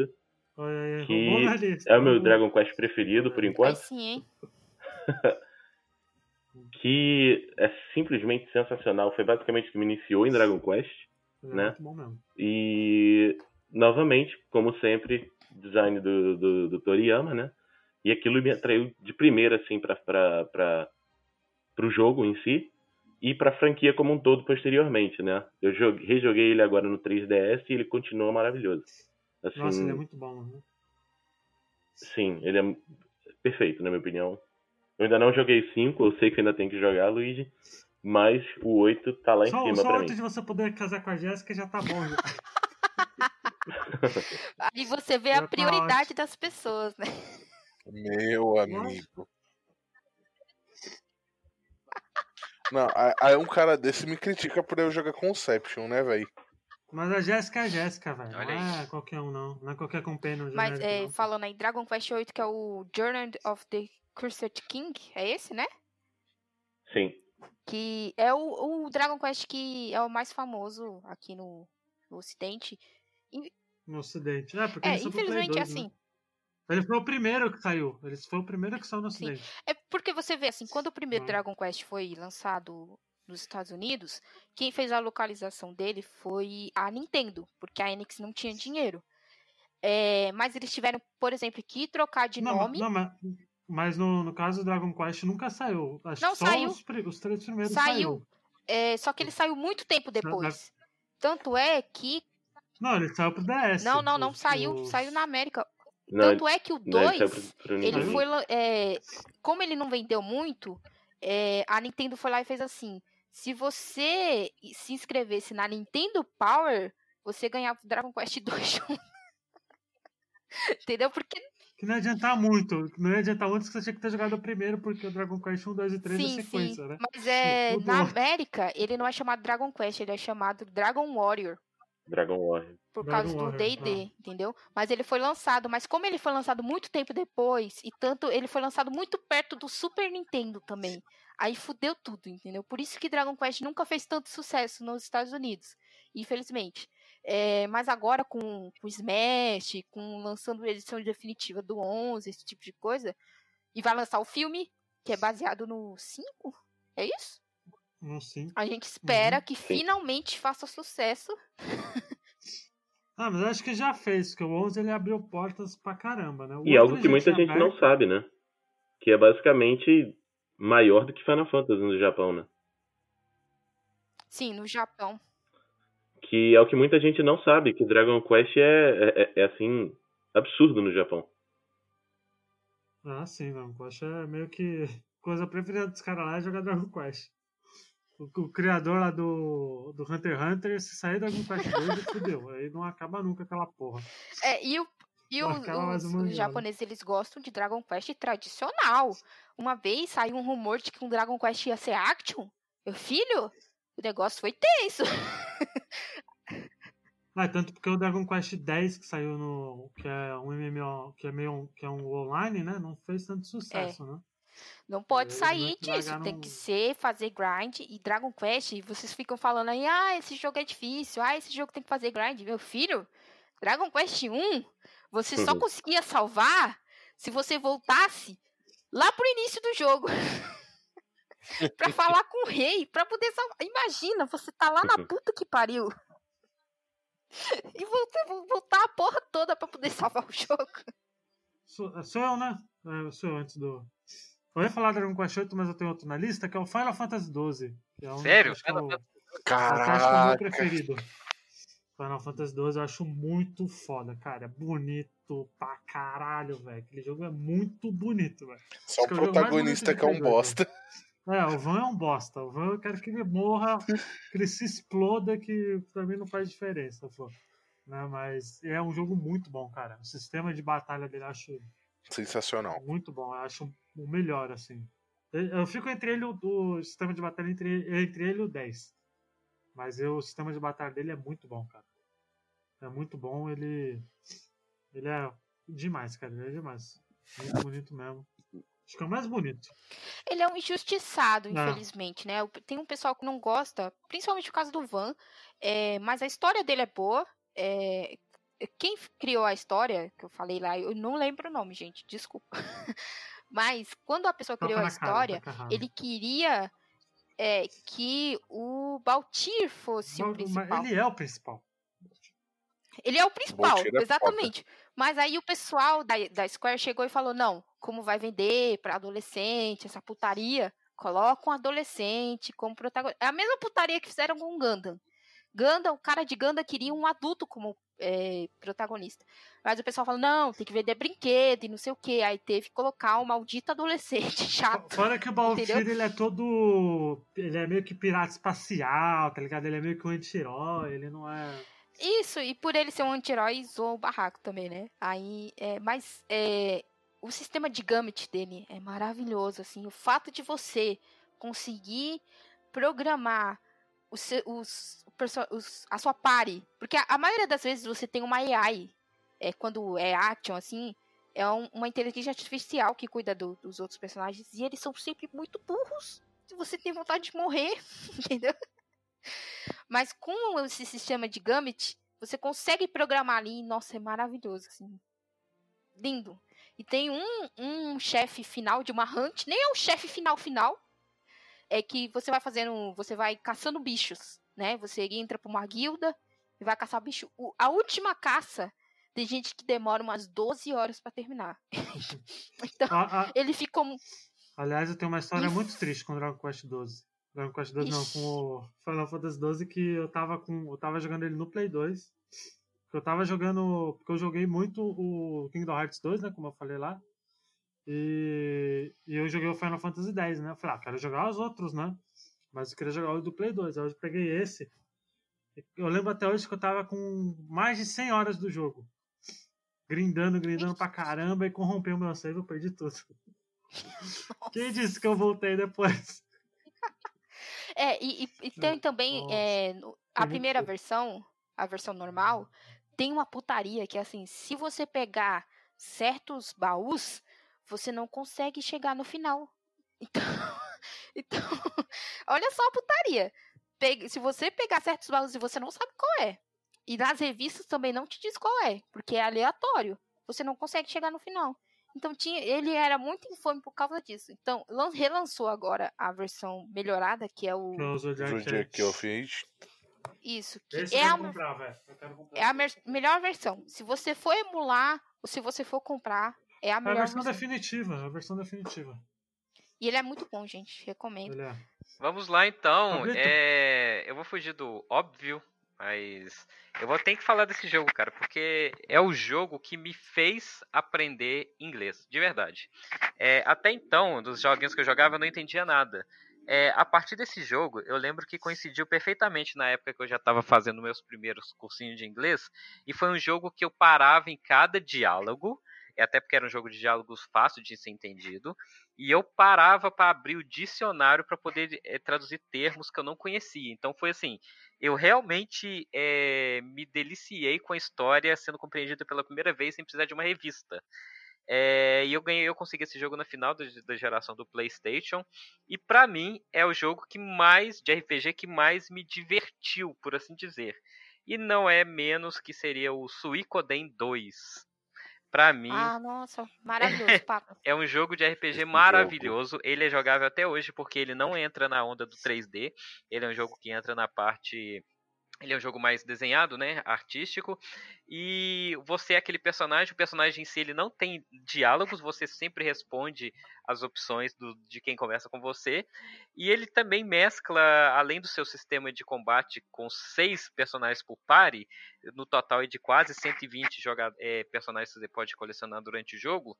Speaker 5: que é o meu Dragon Quest preferido por enquanto.
Speaker 4: sim, hein? [LAUGHS]
Speaker 5: que é simplesmente sensacional. Foi basicamente o que me iniciou em Dragon Quest. É, né? E novamente, como sempre, design do, do, do, Toriyama, né? E aquilo me atraiu de primeira, assim, para o jogo em si e para a franquia como um todo posteriormente, né? Eu joguei, rejoguei ele agora no 3DS e ele continua maravilhoso.
Speaker 1: Assim, Nossa, ele é muito bom, né?
Speaker 5: Sim, ele é perfeito, na minha opinião. Eu ainda não joguei 5, eu sei que ainda tem que jogar, Luigi, mas o 8 tá lá em
Speaker 1: só,
Speaker 5: cima
Speaker 1: só
Speaker 5: pra
Speaker 1: mim. Só de você poder casar com a Jéssica já tá bom. Já. [LAUGHS]
Speaker 4: Aí você vê já a tá prioridade tá das pessoas, né?
Speaker 2: Meu amigo. Não, aí um cara desse me critica por eu jogar Conception, né, velho?
Speaker 1: Mas a Jéssica é a Jéssica, velho. Não é qualquer um, não. Não é qualquer companion
Speaker 4: Mas é, falando aí, Dragon Quest VIII, que é o Journey of the Cursed King, é esse, né?
Speaker 5: Sim.
Speaker 4: Que é o, o Dragon Quest que é o mais famoso aqui no, no Ocidente.
Speaker 1: No Ocidente. É, porque
Speaker 4: é, infelizmente 2, é assim. Né?
Speaker 1: Ele foi o primeiro que saiu. Ele foi o primeiro que saiu no
Speaker 4: Sim. Ocidente. É porque você vê assim, quando o primeiro Dragon Quest foi lançado nos Estados Unidos, quem fez a localização dele foi a Nintendo, porque a Enix não tinha dinheiro. É, mas eles tiveram, por exemplo, que trocar de
Speaker 1: não,
Speaker 4: nome.
Speaker 1: Não, mas, mas no, no caso do Dragon Quest nunca saiu. Acho
Speaker 4: não saiu.
Speaker 1: Os, os três primeiros
Speaker 4: saiu.
Speaker 1: saiu.
Speaker 4: É, só que ele saiu muito tempo depois. Tanto é que.
Speaker 1: Não, ele saiu pro DS.
Speaker 4: Não, não, não
Speaker 1: os,
Speaker 4: saiu.
Speaker 1: os...
Speaker 4: Saiu na América.
Speaker 5: Não,
Speaker 4: Tanto é que o
Speaker 5: não, ele
Speaker 4: 2,
Speaker 5: saiu pro- pro
Speaker 4: ele foi. é, como ele não vendeu muito, é, a Nintendo foi lá e fez assim: se você se inscrevesse na Nintendo Power, você ganhava o Dragon Quest 2 [LAUGHS] junto. Entendeu? Porque
Speaker 1: Que não ia adiantar muito. Não ia adiantar muito que você tinha que ter jogado o primeiro, porque o Dragon Quest 1, 2 e 3 é
Speaker 4: sim,
Speaker 1: sequência,
Speaker 4: sim.
Speaker 1: né?
Speaker 4: Mas é, na. América, ele não é chamado Dragon Quest, ele é chamado Dragon Warrior.
Speaker 5: Dragon Warrior.
Speaker 4: por
Speaker 1: Dragon
Speaker 4: causa do D&D,
Speaker 1: ah.
Speaker 4: entendeu? Mas ele foi lançado, mas como ele foi lançado muito tempo depois, e tanto ele foi lançado muito perto do Super Nintendo também, aí fudeu tudo, entendeu? Por isso que Dragon Quest nunca fez tanto sucesso nos Estados Unidos, infelizmente. É, mas agora com o Smash, com lançando a edição definitiva do 11, esse tipo de coisa, e vai lançar o filme, que é baseado no 5, é isso?
Speaker 1: Não sim.
Speaker 4: A gente espera
Speaker 1: Uhum.
Speaker 4: que finalmente faça sucesso. [LAUGHS]
Speaker 1: Ah, mas acho que já fez, porque o 11 ele abriu portas pra caramba, né? O
Speaker 5: E algo que muita gente não
Speaker 1: aberto.
Speaker 5: sabe, né? Que é basicamente maior do que Final Fantasy no Japão, né?
Speaker 4: Sim, no Japão.
Speaker 5: Que é o que muita gente não sabe, que Dragon Quest é, é, é, assim, absurdo no Japão.
Speaker 1: Ah, sim, não. Quest é meio que [LAUGHS] coisa preferida dos caras lá é jogar Dragon Quest. O, o criador lá do, do Hunter x Hunter, se sair Dragon Quest 2, ele fudeu. Aí não acaba nunca aquela porra.
Speaker 4: É, e o, e os, os- os japoneses, eles gostam de Dragon Quest tradicional. Uma vez saiu um rumor de que um Dragon Quest ia ser action. Meu filho, o negócio foi tenso. [LAUGHS]
Speaker 1: Ah, tanto porque o Dragon Quest 10 que saiu no. que é um MMO, que é meio que é um online, né? Não fez tanto sucesso, né?
Speaker 4: Não pode sair disso. Tem que ser, fazer grind. E Dragon Quest, vocês ficam falando aí, ah, esse jogo é difícil. Ah, esse jogo tem que fazer grind. Meu filho, Dragon Quest 1, você só
Speaker 5: Uhum. [LAUGHS]
Speaker 4: conseguia salvar se você voltasse lá pro início do jogo. [LAUGHS] pra falar com o rei, pra poder salvar. Imagina, você tá lá na [LAUGHS] puta que pariu. E voltar, voltar a porra toda pra poder salvar o jogo.
Speaker 1: Sou, sou eu, né? É, sou eu antes do. Eu ia falar Dragon Quest 8, mas eu tenho outro na lista, que é o Final Fantasy XII. Que é um,
Speaker 3: Sério?
Speaker 1: que o-
Speaker 3: Final
Speaker 1: até acho que é o meu preferido. Final Fantasy XII eu acho muito foda, cara. É bonito pra caralho, velho. Aquele jogo é muito bonito, velho.
Speaker 2: Só o
Speaker 1: Acho é o jogo
Speaker 2: protagonista que é um
Speaker 1: Play dois,
Speaker 2: bosta.
Speaker 1: É, o Van é um bosta. O Van eu quero que ele morra, que ele se exploda, que pra mim não faz diferença, pô. Né, mas é um jogo muito bom, cara. O sistema de batalha dele eu acho
Speaker 2: Sensacional.
Speaker 1: muito bom. Eu acho o melhor, assim. Eu fico entre ele o o sistema de batalha entre, entre ele e o 10. Mas eu, o sistema de batalha dele é muito bom, cara. É muito bom, ele. Ele é demais, cara. Ele é demais. Muito bonito mesmo. Acho que é o mais bonito.
Speaker 4: Ele é um injustiçado,
Speaker 1: Ah.
Speaker 4: infelizmente, né? O- Tem um pessoal que não gosta, principalmente por causa do Van, é, mas a história dele é boa. é, quem criou a história, que eu falei lá, eu não lembro o nome, gente, desculpa. [LAUGHS] Mas quando a pessoa criou a
Speaker 1: cara,
Speaker 4: história,
Speaker 1: errado.
Speaker 4: ele queria é, que o Baltir fosse o
Speaker 1: Mas- mas
Speaker 4: principal.
Speaker 1: Ele é o principal.
Speaker 4: Ele é o principal,
Speaker 2: Baltir é
Speaker 4: exatamente. Mas aí o pessoal da, da Square chegou e falou: não, como vai vender pra adolescente, essa putaria, coloca um adolescente como protagonista. É a mesma putaria que fizeram com o Gundam. Gundam, o cara de Gundam queria um adulto como é, protagonista. Mas o pessoal falou: não, tem que vender brinquedo e não sei o que. Aí teve que colocar um maldito adolescente [LAUGHS] chato.
Speaker 1: Fora que o Baltir, ele é todo. Ele é meio que pirata espacial, tá ligado? Ele é meio que um anti-herói, ele não é.
Speaker 4: Isso, e por ele ser um anti-herói, zoou o barraco também, né? Aí, é, mas é, o sistema de Gambit dele é maravilhoso, assim. O fato de você conseguir programar os, o os- a sua party. Porque a, a maioria das vezes você tem uma AI, é, quando é action, assim, é um- uma inteligência artificial que cuida do- dos outros personagens. E eles são sempre muito burros. Você tem vontade de morrer, [LAUGHS] entendeu? Mas com esse sistema de Gambit, você consegue programar ali. Nossa, é maravilhoso, assim. Lindo. E tem um, um chefe final de uma hunt, nem é o chefe final final. É que você vai fazendo. Você vai caçando bichos, né? Você entra pra uma guilda e vai caçar bicho. O- a última caça Tem gente que demora umas 12 horas para terminar. [LAUGHS] então, ah, ah, ele ficou.
Speaker 1: Aliás, eu tenho uma história Isso. muito triste com Dragon Quest 12. Dragon Quest 12 não, com o Final Fantasy 12 que eu tava com. Eu tava jogando ele no Play 2. Eu tava jogando. Porque eu joguei muito o Kingdom Hearts 2, né? Como eu falei lá. E, e eu joguei o Final Fantasy X, né? Eu falei, ah, quero jogar os outros, né? Mas eu queria jogar o do Play 2. Aí eu peguei esse. Eu lembro até hoje que eu tava com mais de 100 horas do jogo. Grindando, grindando pra caramba e corrompeu o meu save, eu perdi tudo. Nossa. [LAUGHS] Quem disse que eu voltei depois?
Speaker 4: É, e, e, e tem também é, a primeira versão, a versão normal, tem uma putaria que é assim, se você pegar certos baús, você não consegue chegar no final. Então, [LAUGHS] [LAUGHS] então olha só a putaria. Se você pegar certos baús e você não sabe qual é, e nas revistas também não te diz qual é, porque é aleatório, você não consegue chegar no final. Então tinha, ele era muito infame por causa disso. Então relançou agora a versão melhorada, que é o.
Speaker 2: Zodiac que eu fiz.
Speaker 4: Isso. Que é, a, comprar, é a melhor versão. Se você for emular ou se você for comprar, é a melhor.
Speaker 1: É a versão, versão. definitiva. A versão definitiva.
Speaker 4: E ele é muito bom, gente. Recomendo. É.
Speaker 3: Vamos lá então. É... Eu vou fugir do óbvio, mas eu vou ter que falar desse jogo, cara, porque é o jogo que me fez aprender inglês, de verdade. É, até então, dos joguinhos que eu jogava, eu não entendia nada. É, a partir desse jogo, eu lembro que coincidiu perfeitamente na época que eu já estava fazendo meus primeiros cursinhos de inglês, e foi um jogo que eu parava em cada diálogo, até porque era um jogo de diálogos fácil de ser entendido, e eu parava para abrir o dicionário para poder é, traduzir termos que eu não conhecia. Então foi assim, eu realmente é, me deliciei com a história sendo compreendida pela primeira vez sem precisar de uma revista. É, e eu ganhei, eu consegui esse jogo na final da, da geração do PlayStation. E para mim é o jogo que mais de RPG que mais me divertiu, por assim dizer. E não é menos que seria o Suicoden 2. Pra mim.
Speaker 4: Ah, nossa, maravilhoso, papo. [LAUGHS]
Speaker 3: é um jogo de RPG maravilhoso. Ele é jogável até hoje porque ele não entra na onda do 3D. Ele é um jogo que entra na parte ele é um jogo mais desenhado, né, artístico, e você é aquele personagem, o personagem em si ele não tem diálogos, você sempre responde as opções do, de quem conversa com você, e ele também mescla, além do seu sistema de combate com seis personagens por pare, no total é de quase 120 joga, é, personagens que você pode colecionar durante o jogo,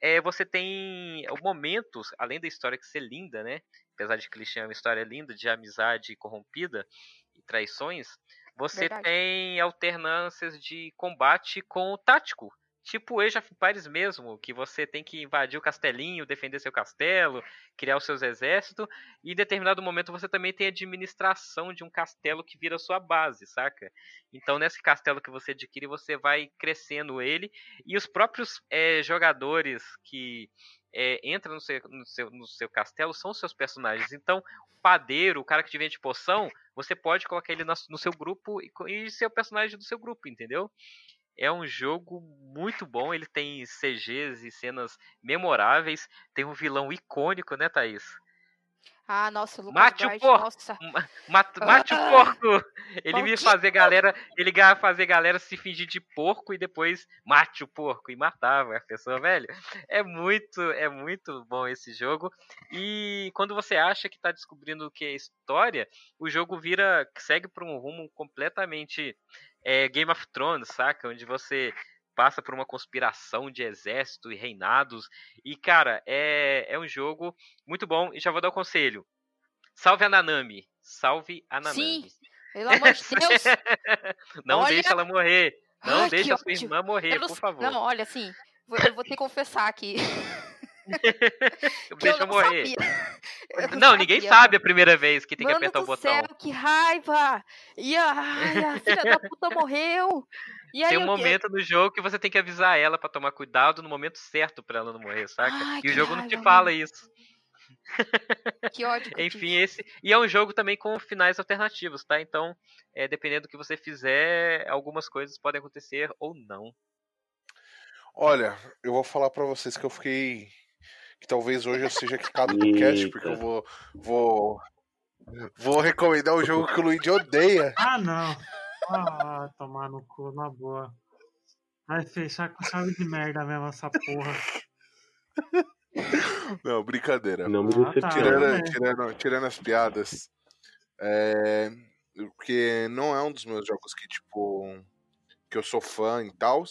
Speaker 3: é, você tem momentos, além da história que ser linda, né, apesar de clichê é uma história linda, de amizade corrompida, e traições, você Verdade. tem alternâncias de combate com o tático. Tipo o Age of Empires mesmo, que você tem que invadir o castelinho, defender seu castelo, criar os seus exércitos, e em determinado momento você também tem administração de um castelo que vira sua base, saca? Então nesse castelo que você adquire, você vai crescendo ele, e os próprios é, jogadores que é, entra no seu, no, seu, no seu castelo são seus personagens. Então, o padeiro, o cara que te vende poção, você pode colocar ele no, no seu grupo e, e ser o personagem do seu grupo, entendeu? É um jogo muito bom, ele tem CGs e cenas memoráveis, tem um vilão icônico, né, Thaís?
Speaker 4: Ah, nossa, o
Speaker 3: Lucas Mate Bright, o porco! Nossa. [LAUGHS] Mate, mate o porco! Ele me fazer galera, ele ia fazer galera se fingir de porco e depois mate o porco e matava a pessoa, velho. É muito, é muito bom esse jogo. E quando você acha que tá descobrindo o que é história, o jogo vira, segue por um rumo completamente é, Game of Thrones, saca? Onde você passa por uma conspiração de exército e reinados. E, cara, é, é um jogo muito bom. E já vou dar o um conselho. Salve a Nanami. Salve a Nanami. Sim,
Speaker 4: pelo amor de Deus. [LAUGHS]
Speaker 3: não olha... deixa ela morrer. Não Ai, deixa a sua irmã morrer, não... por favor.
Speaker 4: Não, olha, assim, eu vou ter que confessar aqui. [LAUGHS]
Speaker 3: Deixa eu, morrer. [LAUGHS] Eu não, não ninguém sabe a primeira vez que tem Mano que apertar o botão.
Speaker 4: Céu, que raiva! E a, a filha da puta morreu!
Speaker 3: E tem um momento no jogo que você tem que avisar ela para tomar cuidado no momento certo para ela não morrer, saca? Ai, e o jogo raiva, não te fala mano. isso.
Speaker 4: Que ódio.
Speaker 3: Enfim, esse. E é um jogo também com finais alternativos, tá? Então, é, dependendo do que você fizer, algumas coisas podem acontecer ou não.
Speaker 2: Olha, eu vou falar para vocês que eu fiquei que talvez hoje eu seja quicado do cast, porque eu vou, vou, vou recomendar um jogo que o Luigi odeia.
Speaker 1: Ah, não. Ah, tomar no cu, na boa. Vai fechar com chave de merda mesmo essa porra.
Speaker 2: Não, brincadeira.
Speaker 5: Não me
Speaker 1: Ah, tá.
Speaker 5: decepciona.
Speaker 2: Tirando, tirando, tirando as piadas, é, porque não é um dos meus jogos que, tipo, que eu sou fã e tal,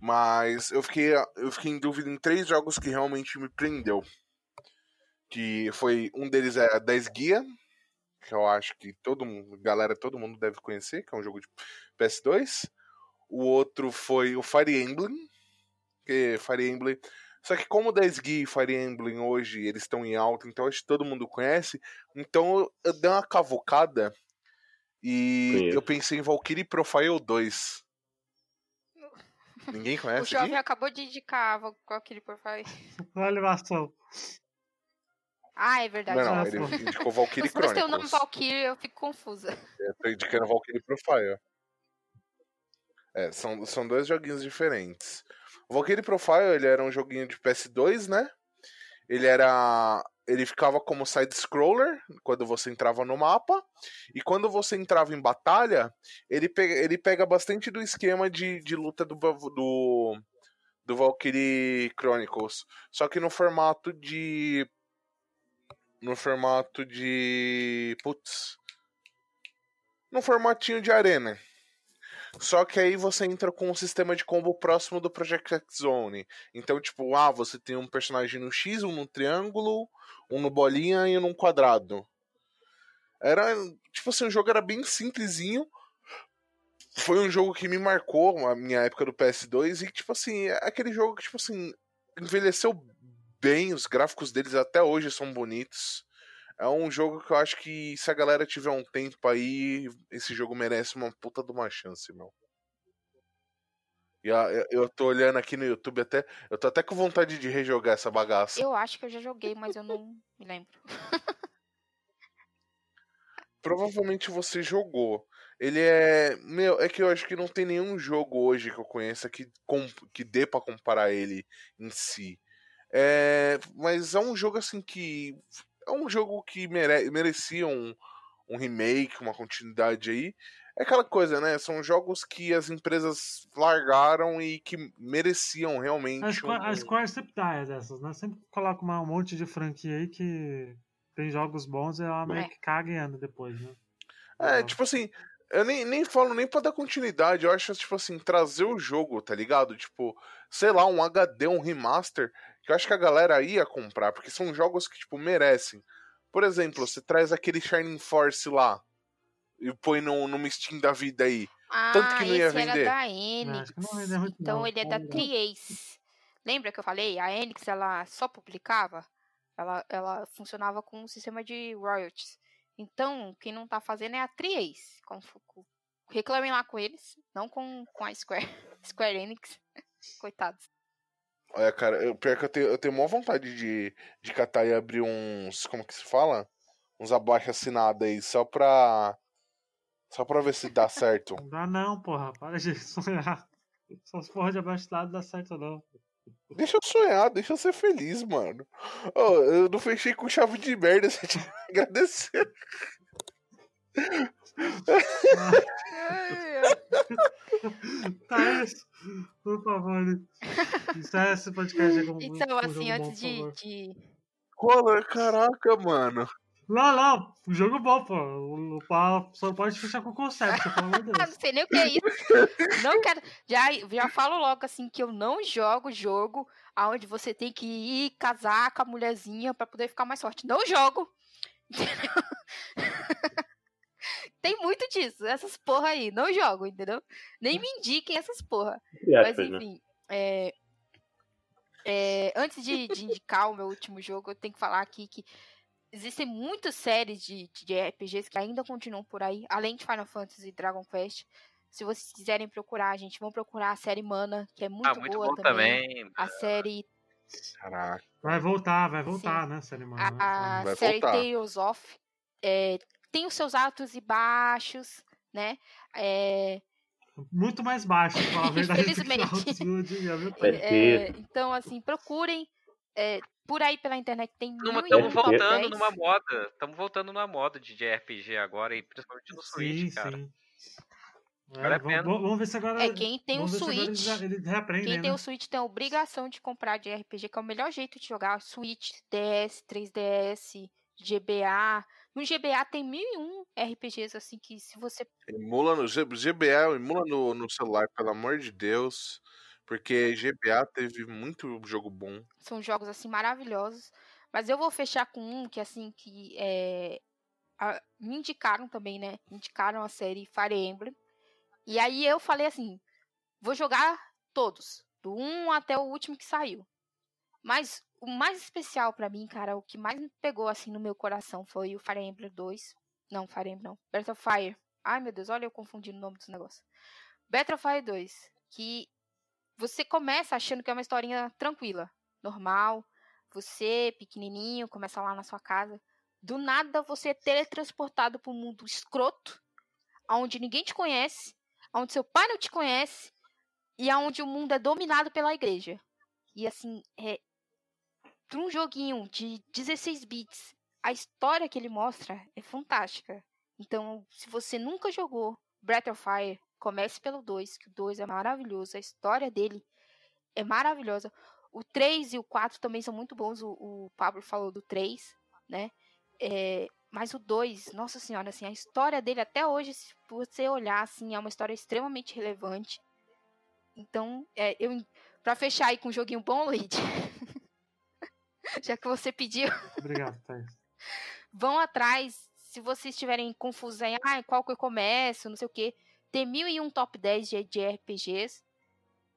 Speaker 2: mas eu fiquei, eu fiquei em dúvida em três jogos que realmente me prendeu. Que foi, um deles é a 10 Guia, que eu acho que todo mundo, galera, todo mundo deve conhecer, que é um jogo de PS2. O outro foi o Fire Emblem, que Fire Emblem só que como o 10 Guia e Fire Emblem hoje eles estão em alta, então acho que todo mundo conhece. Então eu, eu dei uma cavucada e
Speaker 5: Conheço.
Speaker 2: eu pensei em Valkyrie Profile 2. Ninguém [LAUGHS]
Speaker 4: O
Speaker 2: conhece
Speaker 4: jovem
Speaker 2: aqui?
Speaker 4: acabou de indicar qual aquele porfai.
Speaker 1: Olha a animação.
Speaker 4: Ah, é verdade.
Speaker 2: Não, não, ele [LAUGHS] indicou Valkyrie
Speaker 4: Mas você tem o nome
Speaker 2: Chronicles.
Speaker 4: Valkyrie, eu fico confusa.
Speaker 2: Eu tô indicando Valkyrie Profile. É, são, são dois joguinhos diferentes. O Valkyrie Profile, ele era um joguinho de PS2, né? Ele era. Ele ficava como side-scroller quando você entrava no mapa. E quando você entrava em batalha, ele pega, ele pega bastante do esquema de, de luta do, do, do Valkyrie Chronicles. Só que no formato de. No formato de. Putz. No formatinho de arena. Só que aí você entra com um sistema de combo próximo do Project X Zone. Então, tipo, ah, você tem um personagem no X, um no triângulo, um no bolinha e um no quadrado. Era, tipo assim, o jogo era bem simplesinho. Foi um jogo que me marcou a minha época do PS2 e, tipo assim, é aquele jogo que, tipo assim, envelheceu bem, os gráficos deles até hoje são bonitos. É um jogo que eu acho que se a galera tiver um tempo aí, esse jogo merece uma puta de uma chance, meu. E eu- eu tô olhando aqui no YouTube até. Eu tô até com vontade de rejogar essa bagaça.
Speaker 4: Eu acho que eu já joguei, mas eu não me lembro. [LAUGHS]
Speaker 2: Provavelmente você jogou. Ele é. Meu, é que eu acho que não tem nenhum jogo hoje que eu conheça que, com- que dê pra comparar ele em si. É, mas é um jogo assim que. É um jogo que mere, merecia um, um remake, uma continuidade aí. É aquela coisa, né? São jogos que as empresas largaram e que mereciam realmente.
Speaker 1: A Square, a
Speaker 2: um-
Speaker 1: Square sempre dá dessas, né? Sempre coloca um monte de franquia aí que tem jogos bons e ela meio
Speaker 4: É.
Speaker 1: que caga e anda depois, né?
Speaker 2: É, tipo assim, eu nem, nem falo nem pra dar continuidade, eu acho, tipo assim, trazer o jogo, tá ligado? Tipo, sei lá, um HD, um remaster, que eu acho que a galera ia comprar, porque são jogos que, tipo, merecem. Por exemplo, você traz aquele Shining Force lá e põe no, numa Steam da vida aí.
Speaker 4: Ah,
Speaker 2: Tanto que não ia vender.
Speaker 4: era da
Speaker 1: É,
Speaker 4: Enix.
Speaker 1: não
Speaker 4: então
Speaker 1: não.
Speaker 4: ele é da. Triace. Lembra que eu falei? A Enix, ela só publicava? Ela, ela funcionava com um sistema de royalties. Então, quem não tá fazendo é a Triace. Reclamem lá com eles, não com, com a Square, [LAUGHS] Square Enix. Coitados.
Speaker 2: Olha, cara, eu, pior que eu tenho, eu tenho maior vontade de, de catar e abrir uns. Como que se fala? Uns abaixo assinados aí, só pra. Só pra ver se dá [LAUGHS] certo.
Speaker 1: Não dá não, porra. Para de [LAUGHS] sonhar. Essas porra de abaixo do lado não dá certo, não.
Speaker 2: Deixa eu sonhar, deixa eu ser feliz, mano. Ô, eu não fechei com chave de merda, [LAUGHS] você tinha que agradecer. [LAUGHS]
Speaker 1: Tá isso. Por favor. Encerra esse podcast aí com com
Speaker 4: Então, assim, antes de, de
Speaker 2: caraca, mano.
Speaker 1: Não, não. Um jogo bom, pô. O, só pode fechar com o concept, pelo amor de [LAUGHS]
Speaker 4: Ah,
Speaker 1: Deus.
Speaker 4: não sei nem o que é isso. Não quero. Já, já falo logo assim que eu não jogo jogo onde você tem que ir casar com a mulherzinha pra poder ficar mais forte. Não jogo. [LAUGHS] Entendeu? Tem muito disso, essas porra aí. Não jogo, entendeu? Nem me indiquem essas porra.
Speaker 5: Entre
Speaker 4: Mas
Speaker 5: né?
Speaker 4: enfim, é, é, antes de, de indicar o meu último jogo, eu tenho que falar aqui que existem muitas séries de, de RPGs que ainda continuam por aí, além de Final Fantasy e Dragon Quest. Se vocês quiserem procurar, gente, vão procurar a série Mana, que é muito,
Speaker 3: ah, muito
Speaker 4: boa
Speaker 3: bom também.
Speaker 4: A série,
Speaker 2: Caraca.
Speaker 1: Vai voltar, vai voltar, né, série mano?
Speaker 4: a, a
Speaker 2: Vai
Speaker 4: série
Speaker 2: voltar.
Speaker 4: Tales of é, tem os seus altos e baixos, né? É,
Speaker 1: Muito mais baixo, pra falar a [LAUGHS] verdade.
Speaker 4: Infelizmente.
Speaker 5: É.
Speaker 4: então, assim, procurem. é, por aí pela internet tem muito
Speaker 3: Estamos voltando
Speaker 4: 10.
Speaker 3: numa moda. Estamos voltando numa moda de RPG agora, e principalmente no
Speaker 1: Sim,
Speaker 3: Switch, cara.
Speaker 1: sim. É,
Speaker 3: Vale
Speaker 1: vamos, vamos ver se agora.
Speaker 4: É, quem tem o Switch.
Speaker 1: Eles reaprendem,
Speaker 4: Quem tem
Speaker 1: né?
Speaker 4: o Switch tem a obrigação de comprar de RPG, que é o melhor jeito de jogar. Switch, DS, 3DS, GBA. No GBA tem mil e um RPGs, assim, que se você.
Speaker 2: Emula no GBA, emula no, no celular, pelo amor de Deus. Porque GBA teve muito jogo bom.
Speaker 4: São jogos, assim, maravilhosos. Mas eu vou fechar com um que, assim, que é. a- me indicaram também, né? Indicaram a série Fire Emblem. E aí eu falei assim: vou jogar todos, do 1 até o último que saiu. Mas o mais especial pra mim, cara, o que mais me pegou assim no meu coração foi o Fire Emblem 2. Não, Fire Emblem não. Breath of Fire. Ai, meu Deus, olha eu confundindo o nome dos negócios. Breath of Fire 2, que você começa achando que é uma historinha tranquila, normal. Você, pequenininho, começa lá na sua casa. Do nada você é teletransportado para um mundo escroto, onde ninguém te conhece, onde seu pai não te conhece e onde o mundo é dominado pela igreja. E assim, é para um joguinho de 16 bits, a história que ele mostra é fantástica. Então, se você nunca jogou Breath of Fire, comece pelo 2, que o 2 é maravilhoso, a história dele é maravilhosa. O 3 e o 4 também são muito bons, o, o Pablo falou do 3, né? É, mas o 2, nossa senhora, assim, a história dele até hoje, se você olhar, assim, é uma história extremamente relevante. Então, é, eu, pra fechar aí com um joguinho bom, Luigi, [LAUGHS] [LAUGHS] já que você pediu,
Speaker 1: Obrigado, Thaís.
Speaker 4: vão atrás, se vocês tiverem confusão em ah, qual que eu começo, não sei o que, tem mil e um top 10 de, de RPGs.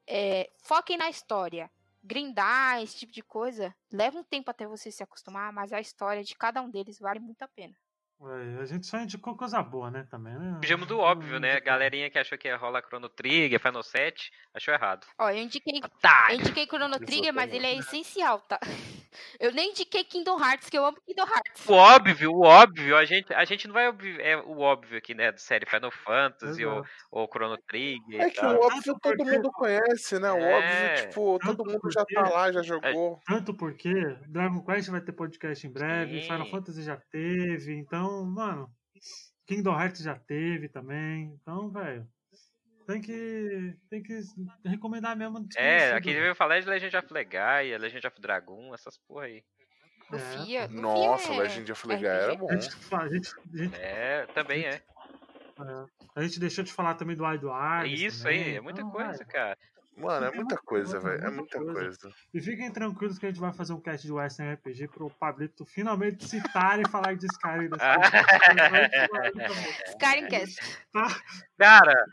Speaker 4: É, foquem na história. Grindar, esse tipo de coisa, leva um tempo até você se acostumar, mas a história de cada um deles vale muito a pena.
Speaker 1: Ué, a gente só indicou coisa boa, né? Também, né?
Speaker 3: Fugimos do óbvio, né? Galerinha que achou que ia rolar Chrono Trigger, Final 7, achou errado.
Speaker 4: Ó, eu indiquei,
Speaker 3: Tá!
Speaker 4: eu indiquei Chrono Trigger, mas ele é essencial, tá? [LAUGHS] Eu nem indiquei Kingdom Hearts, que eu amo Kingdom Hearts.
Speaker 3: O óbvio, o óbvio, a gente, a gente não vai é o óbvio aqui, né? Da série Final Fantasy ou,
Speaker 1: Exato.
Speaker 3: ou Chrono Trigger.
Speaker 2: É
Speaker 3: e
Speaker 2: que
Speaker 3: tal.
Speaker 2: o óbvio todo mundo conhece, né? O
Speaker 3: É.
Speaker 2: óbvio, tipo, todo mundo já tá lá, já jogou.
Speaker 1: Tanto porque Dragon Quest vai ter podcast em breve,
Speaker 3: Sim.
Speaker 1: Final Fantasy já teve, então, mano, Kingdom Hearts já teve também, então, velho, tem que, tem que recomendar mesmo.
Speaker 3: É, aqui eu falar de Legend of Legaia, Legend of Dragon, essas porra aí.
Speaker 4: Lufia, Lufia
Speaker 2: Nossa,
Speaker 4: é
Speaker 2: Legend of Legaia era bom.
Speaker 1: A gente, a, gente, a, gente,
Speaker 3: É, também é.
Speaker 1: é, a gente deixou de falar também do
Speaker 3: É
Speaker 1: Arms.
Speaker 3: isso
Speaker 1: também,
Speaker 3: aí, é muita
Speaker 1: então,
Speaker 3: coisa, cara.
Speaker 2: Mano, é muita coisa, velho. É
Speaker 1: muita coisa.
Speaker 2: coisa.
Speaker 1: E fiquem tranquilos que a gente vai fazer um cast de Western RPG pro Pablito finalmente citar e falar de Skyrim. [LAUGHS]
Speaker 4: Skyrim Cast.
Speaker 3: Cara,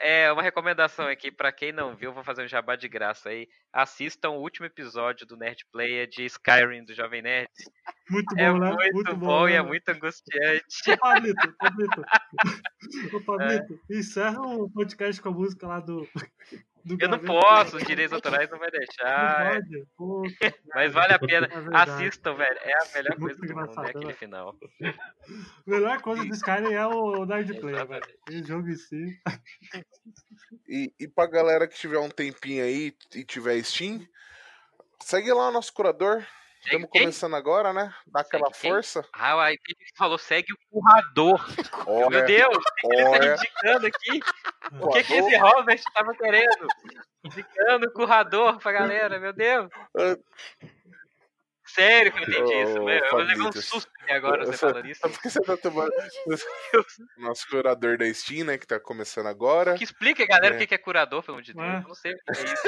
Speaker 3: é uma recomendação aqui pra quem não viu, vou fazer um jabá de graça aí. Assistam o último episódio do Nerd Player de Skyrim do Jovem Nerd.
Speaker 1: Muito bom,
Speaker 3: É
Speaker 1: né?
Speaker 3: muito, bom, e
Speaker 1: né?
Speaker 3: é muito angustiante.
Speaker 1: Ô, Pablito, Pablito. [LAUGHS] Ô, Pablito, encerra o podcast com a música lá do. Do
Speaker 3: Eu não posso, os direitos autorais não vai
Speaker 1: Não
Speaker 3: deixar.
Speaker 1: pode? Pô, [LAUGHS]
Speaker 3: Mas vale a pena.
Speaker 1: É.
Speaker 3: Assistam, velho. É a melhor coisa do mundo, é aquele
Speaker 1: né?
Speaker 3: final. [LAUGHS]
Speaker 1: melhor coisa do Skyrim é o Nerd Player, velho. O jogo em si.
Speaker 2: E, e pra galera que tiver um tempinho aí e tiver Steam, segue lá o nosso curador. Estamos
Speaker 3: quem?
Speaker 2: começando agora, né? Dá aquela
Speaker 3: Segue quem?
Speaker 2: força.
Speaker 3: Ah, aí que falou, segue o currador. Meu
Speaker 2: Olha,
Speaker 3: Deus, ele tá
Speaker 2: olha.
Speaker 3: indicando aqui. O que, que esse Robert tava querendo? Indicando o currador pra galera, meu Deus. Sério que eu entendi isso, meu. Eu levei um susto aqui agora você falando isso.
Speaker 2: Sabe por que você tá tomando. Nosso curador da Steam, né? Que tá começando agora.
Speaker 3: Que explica, galera,
Speaker 2: É.
Speaker 3: o que é curador, pelo amor de Deus.
Speaker 1: É.
Speaker 3: Eu não sei o que é isso.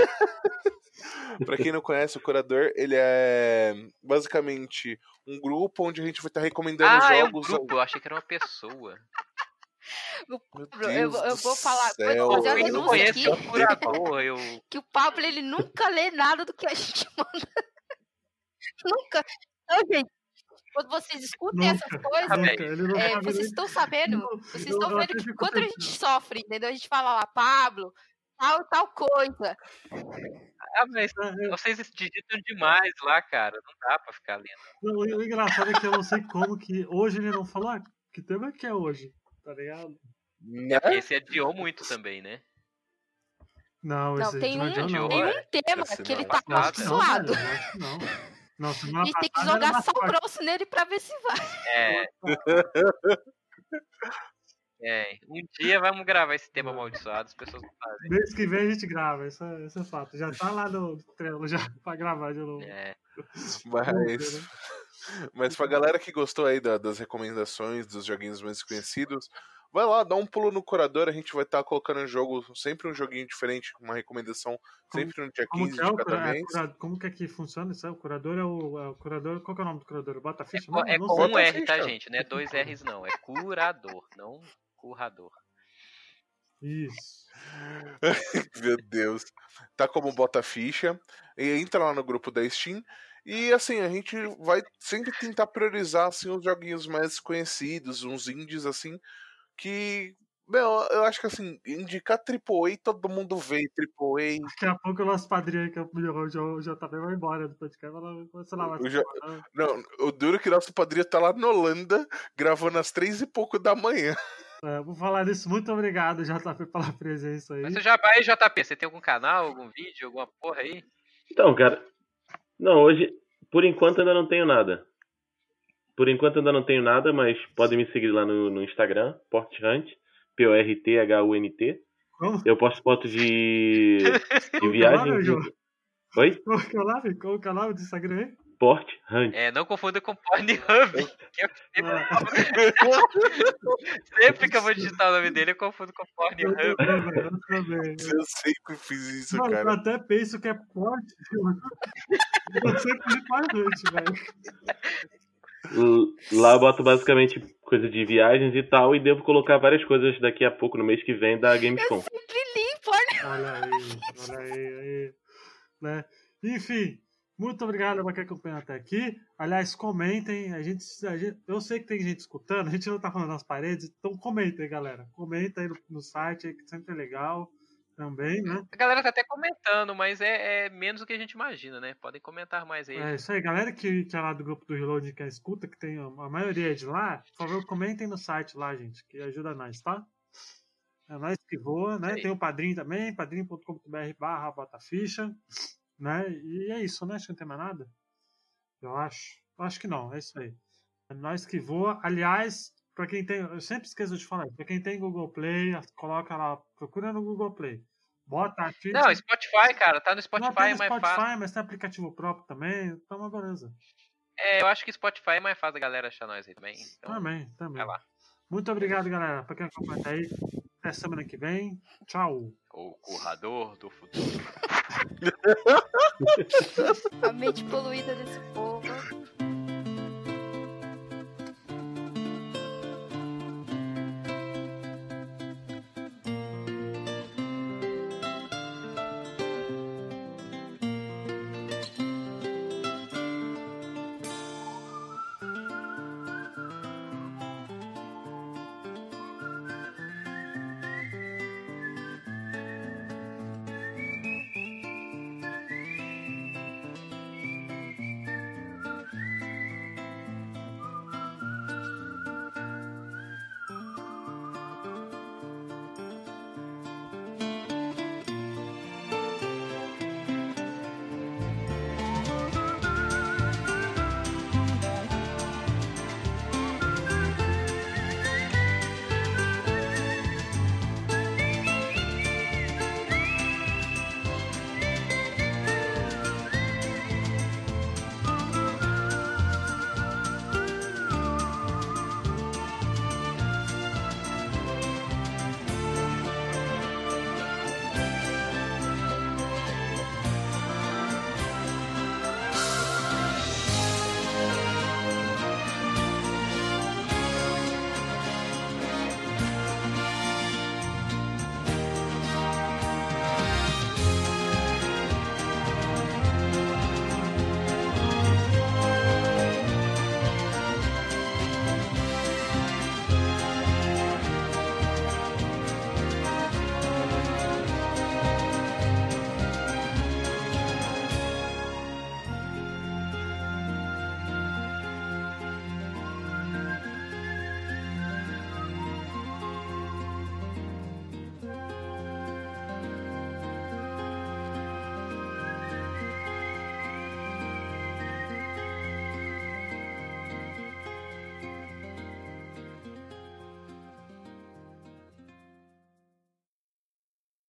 Speaker 3: [LAUGHS]
Speaker 2: Pra quem não conhece, o curador, ele é basicamente um grupo onde a gente vai estar recomendando
Speaker 3: Ah, é um
Speaker 2: jogos.
Speaker 3: grupo. Eu achei que era uma pessoa.
Speaker 2: Meu
Speaker 4: Eu, eu
Speaker 2: do
Speaker 4: vou falar- vou fazer a
Speaker 3: Quem
Speaker 2: velho.
Speaker 3: não
Speaker 4: denúncia
Speaker 3: conhece
Speaker 4: aqui.
Speaker 3: curador, eu. [LAUGHS]
Speaker 4: Que o Pablo, ele nunca lê nada do que a gente [LAUGHS] manda. nunca. Então, gente, quando vocês escutem essas
Speaker 1: Nunca.
Speaker 4: coisas.
Speaker 1: Ele não
Speaker 4: é, vocês
Speaker 1: nem-
Speaker 4: estão sabendo,
Speaker 1: Não,
Speaker 4: vocês
Speaker 1: eu-
Speaker 4: estão
Speaker 1: eu
Speaker 4: vendo que quanto a gente sofre, entendeu? A gente fala lá, Pablo, tal, tal coisa.
Speaker 3: Ah, mas
Speaker 1: É, é,
Speaker 3: vocês digitam demais lá, cara. Não dá pra ficar lendo.
Speaker 1: não, O engraçado é que eu não sei como que hoje ele não falou. Ah, que tema que é hoje? Tá ligado?
Speaker 2: Né?
Speaker 3: Porque esse adiou muito também, né?
Speaker 1: Não,
Speaker 4: Não,
Speaker 1: esse
Speaker 4: tem
Speaker 1: de
Speaker 4: um,
Speaker 1: Nadion não.
Speaker 4: tem um tema
Speaker 2: esse
Speaker 4: que ele
Speaker 2: não.
Speaker 4: tá
Speaker 3: Acho
Speaker 1: que não, não. [LAUGHS] Não,
Speaker 4: A gente tem que jogar sal
Speaker 1: forte.
Speaker 4: grosso nele pra ver se vai.
Speaker 3: É. [LAUGHS] É, um dia vamos gravar esse tema amaldiçoado, as pessoas não fazem.
Speaker 1: Mês que vem a gente grava, isso é, isso é fato. Já tá lá no Trello já pra gravar de novo.
Speaker 3: É.
Speaker 2: Mas, mas pra galera que gostou aí da- das recomendações dos joguinhos mais conhecidos, vai lá, dá um pulo no curador, a gente vai estar colocando um jogo, sempre um joguinho diferente, uma recomendação, sempre no dia
Speaker 1: Como
Speaker 2: 15
Speaker 1: que é
Speaker 2: de cada
Speaker 1: cura- é,
Speaker 2: mês.
Speaker 1: cura- como que é que funciona isso? O curador é o, é o curador. Qual que é o nome do curador? Bota
Speaker 3: É,
Speaker 1: ficha?
Speaker 3: é
Speaker 1: não
Speaker 3: com um R, tá, gente? Não é dois R's, não. É curador, não currador.
Speaker 1: Isso. [LAUGHS]
Speaker 2: Meu Deus. Tá como bota ficha. E entra lá no grupo da Steam. E assim, a gente vai sempre tentar priorizar assim, os joguinhos mais conhecidos, uns indies assim, que. Meu, eu acho que assim, indicar AAA, todo mundo vê AAA.
Speaker 1: Daqui a pouco o nosso padrinho aí, que é o o JB, vai embora do podcast. Vai, sei lá, vai
Speaker 2: O Jo-
Speaker 1: falar,
Speaker 2: Não, o duro que nosso padrinho tá lá na Holanda, gravando às três e pouco da manhã.
Speaker 1: É, vou falar nisso. Muito obrigado, JP, pela presença aí.
Speaker 3: Mas você já vai, JP, você tem algum canal, algum vídeo, alguma porra aí?
Speaker 5: Então, cara. Não, hoje, por enquanto ainda não tenho nada. Por enquanto ainda não tenho nada, mas podem me seguir lá no, no Instagram, Porthunt, P-O-R-T-H-U-N-T.
Speaker 1: Como?
Speaker 5: Eu posto fotos de, [LAUGHS] de
Speaker 1: é o
Speaker 5: viagem.
Speaker 1: nome,
Speaker 5: de-
Speaker 1: João?
Speaker 5: Oi?
Speaker 1: Qual que é o nome? Qual que é o nome do Instagram aí?
Speaker 5: Port Hunt.
Speaker 3: É, não confunda com Pornhub. [LAUGHS] que eu sempre, sempre que eu vou digitar o nome dele, eu confundo com
Speaker 1: eu
Speaker 3: Pornhub.
Speaker 1: também, eu também. [LAUGHS]
Speaker 2: Eu sempre fiz isso,
Speaker 1: Mano, eu
Speaker 2: cara.
Speaker 1: até penso que é forte. [LAUGHS] Eu sempre me faz noite, velho.
Speaker 5: L- Lá eu boto basicamente coisa de viagens e tal, e devo colocar várias coisas daqui a pouco, no mês que vem, da Gamescom.
Speaker 4: Sempre li porn.
Speaker 1: Olha aí, olha aí, aí. Né? Enfim, muito obrigado pra quem acompanhou até aqui. Aliás, comentem. A gente, a gente- eu sei que tem gente escutando, a gente não tá falando nas paredes, então comentem, galera. Comenta aí no, no site, que sempre é legal também, né?
Speaker 3: A galera tá até comentando, mas é, é menos do que a gente imagina, né? Podem comentar mais aí.
Speaker 1: É isso aí, galera que, que é lá do grupo do Reload que é escuta, que tem a, a maioria é de lá, por favor, comentem no site lá, gente, que ajuda nós, tá? É nós que voa, né? Tem o padrinho também, padrinho.com.br barra bota ficha, né? E é isso, né? Acho que não tem mais nada. Eu acho. Eu acho que não, é isso aí. É nós que voa. Aliás, pra quem tem. Eu sempre esqueço de falar, pra quem tem Google Play, coloca lá, procura no Google Play. Bota a ficha.
Speaker 3: Não, Spotify, cara, tá no
Speaker 1: Não,
Speaker 3: Spotify,
Speaker 1: tem
Speaker 3: é
Speaker 1: no
Speaker 3: mais
Speaker 1: Spotify,
Speaker 3: fácil.
Speaker 1: mas tem aplicativo próprio também, então é uma beleza.
Speaker 3: É, eu acho que Spotify é mais fácil a galera achar nós aí também. Então,
Speaker 1: Também, também. Muito obrigado, galera, pra quem acompanha aí. Até semana que vem. Tchau.
Speaker 3: O currador do futuro. [LAUGHS]
Speaker 4: A mente poluída desse povo.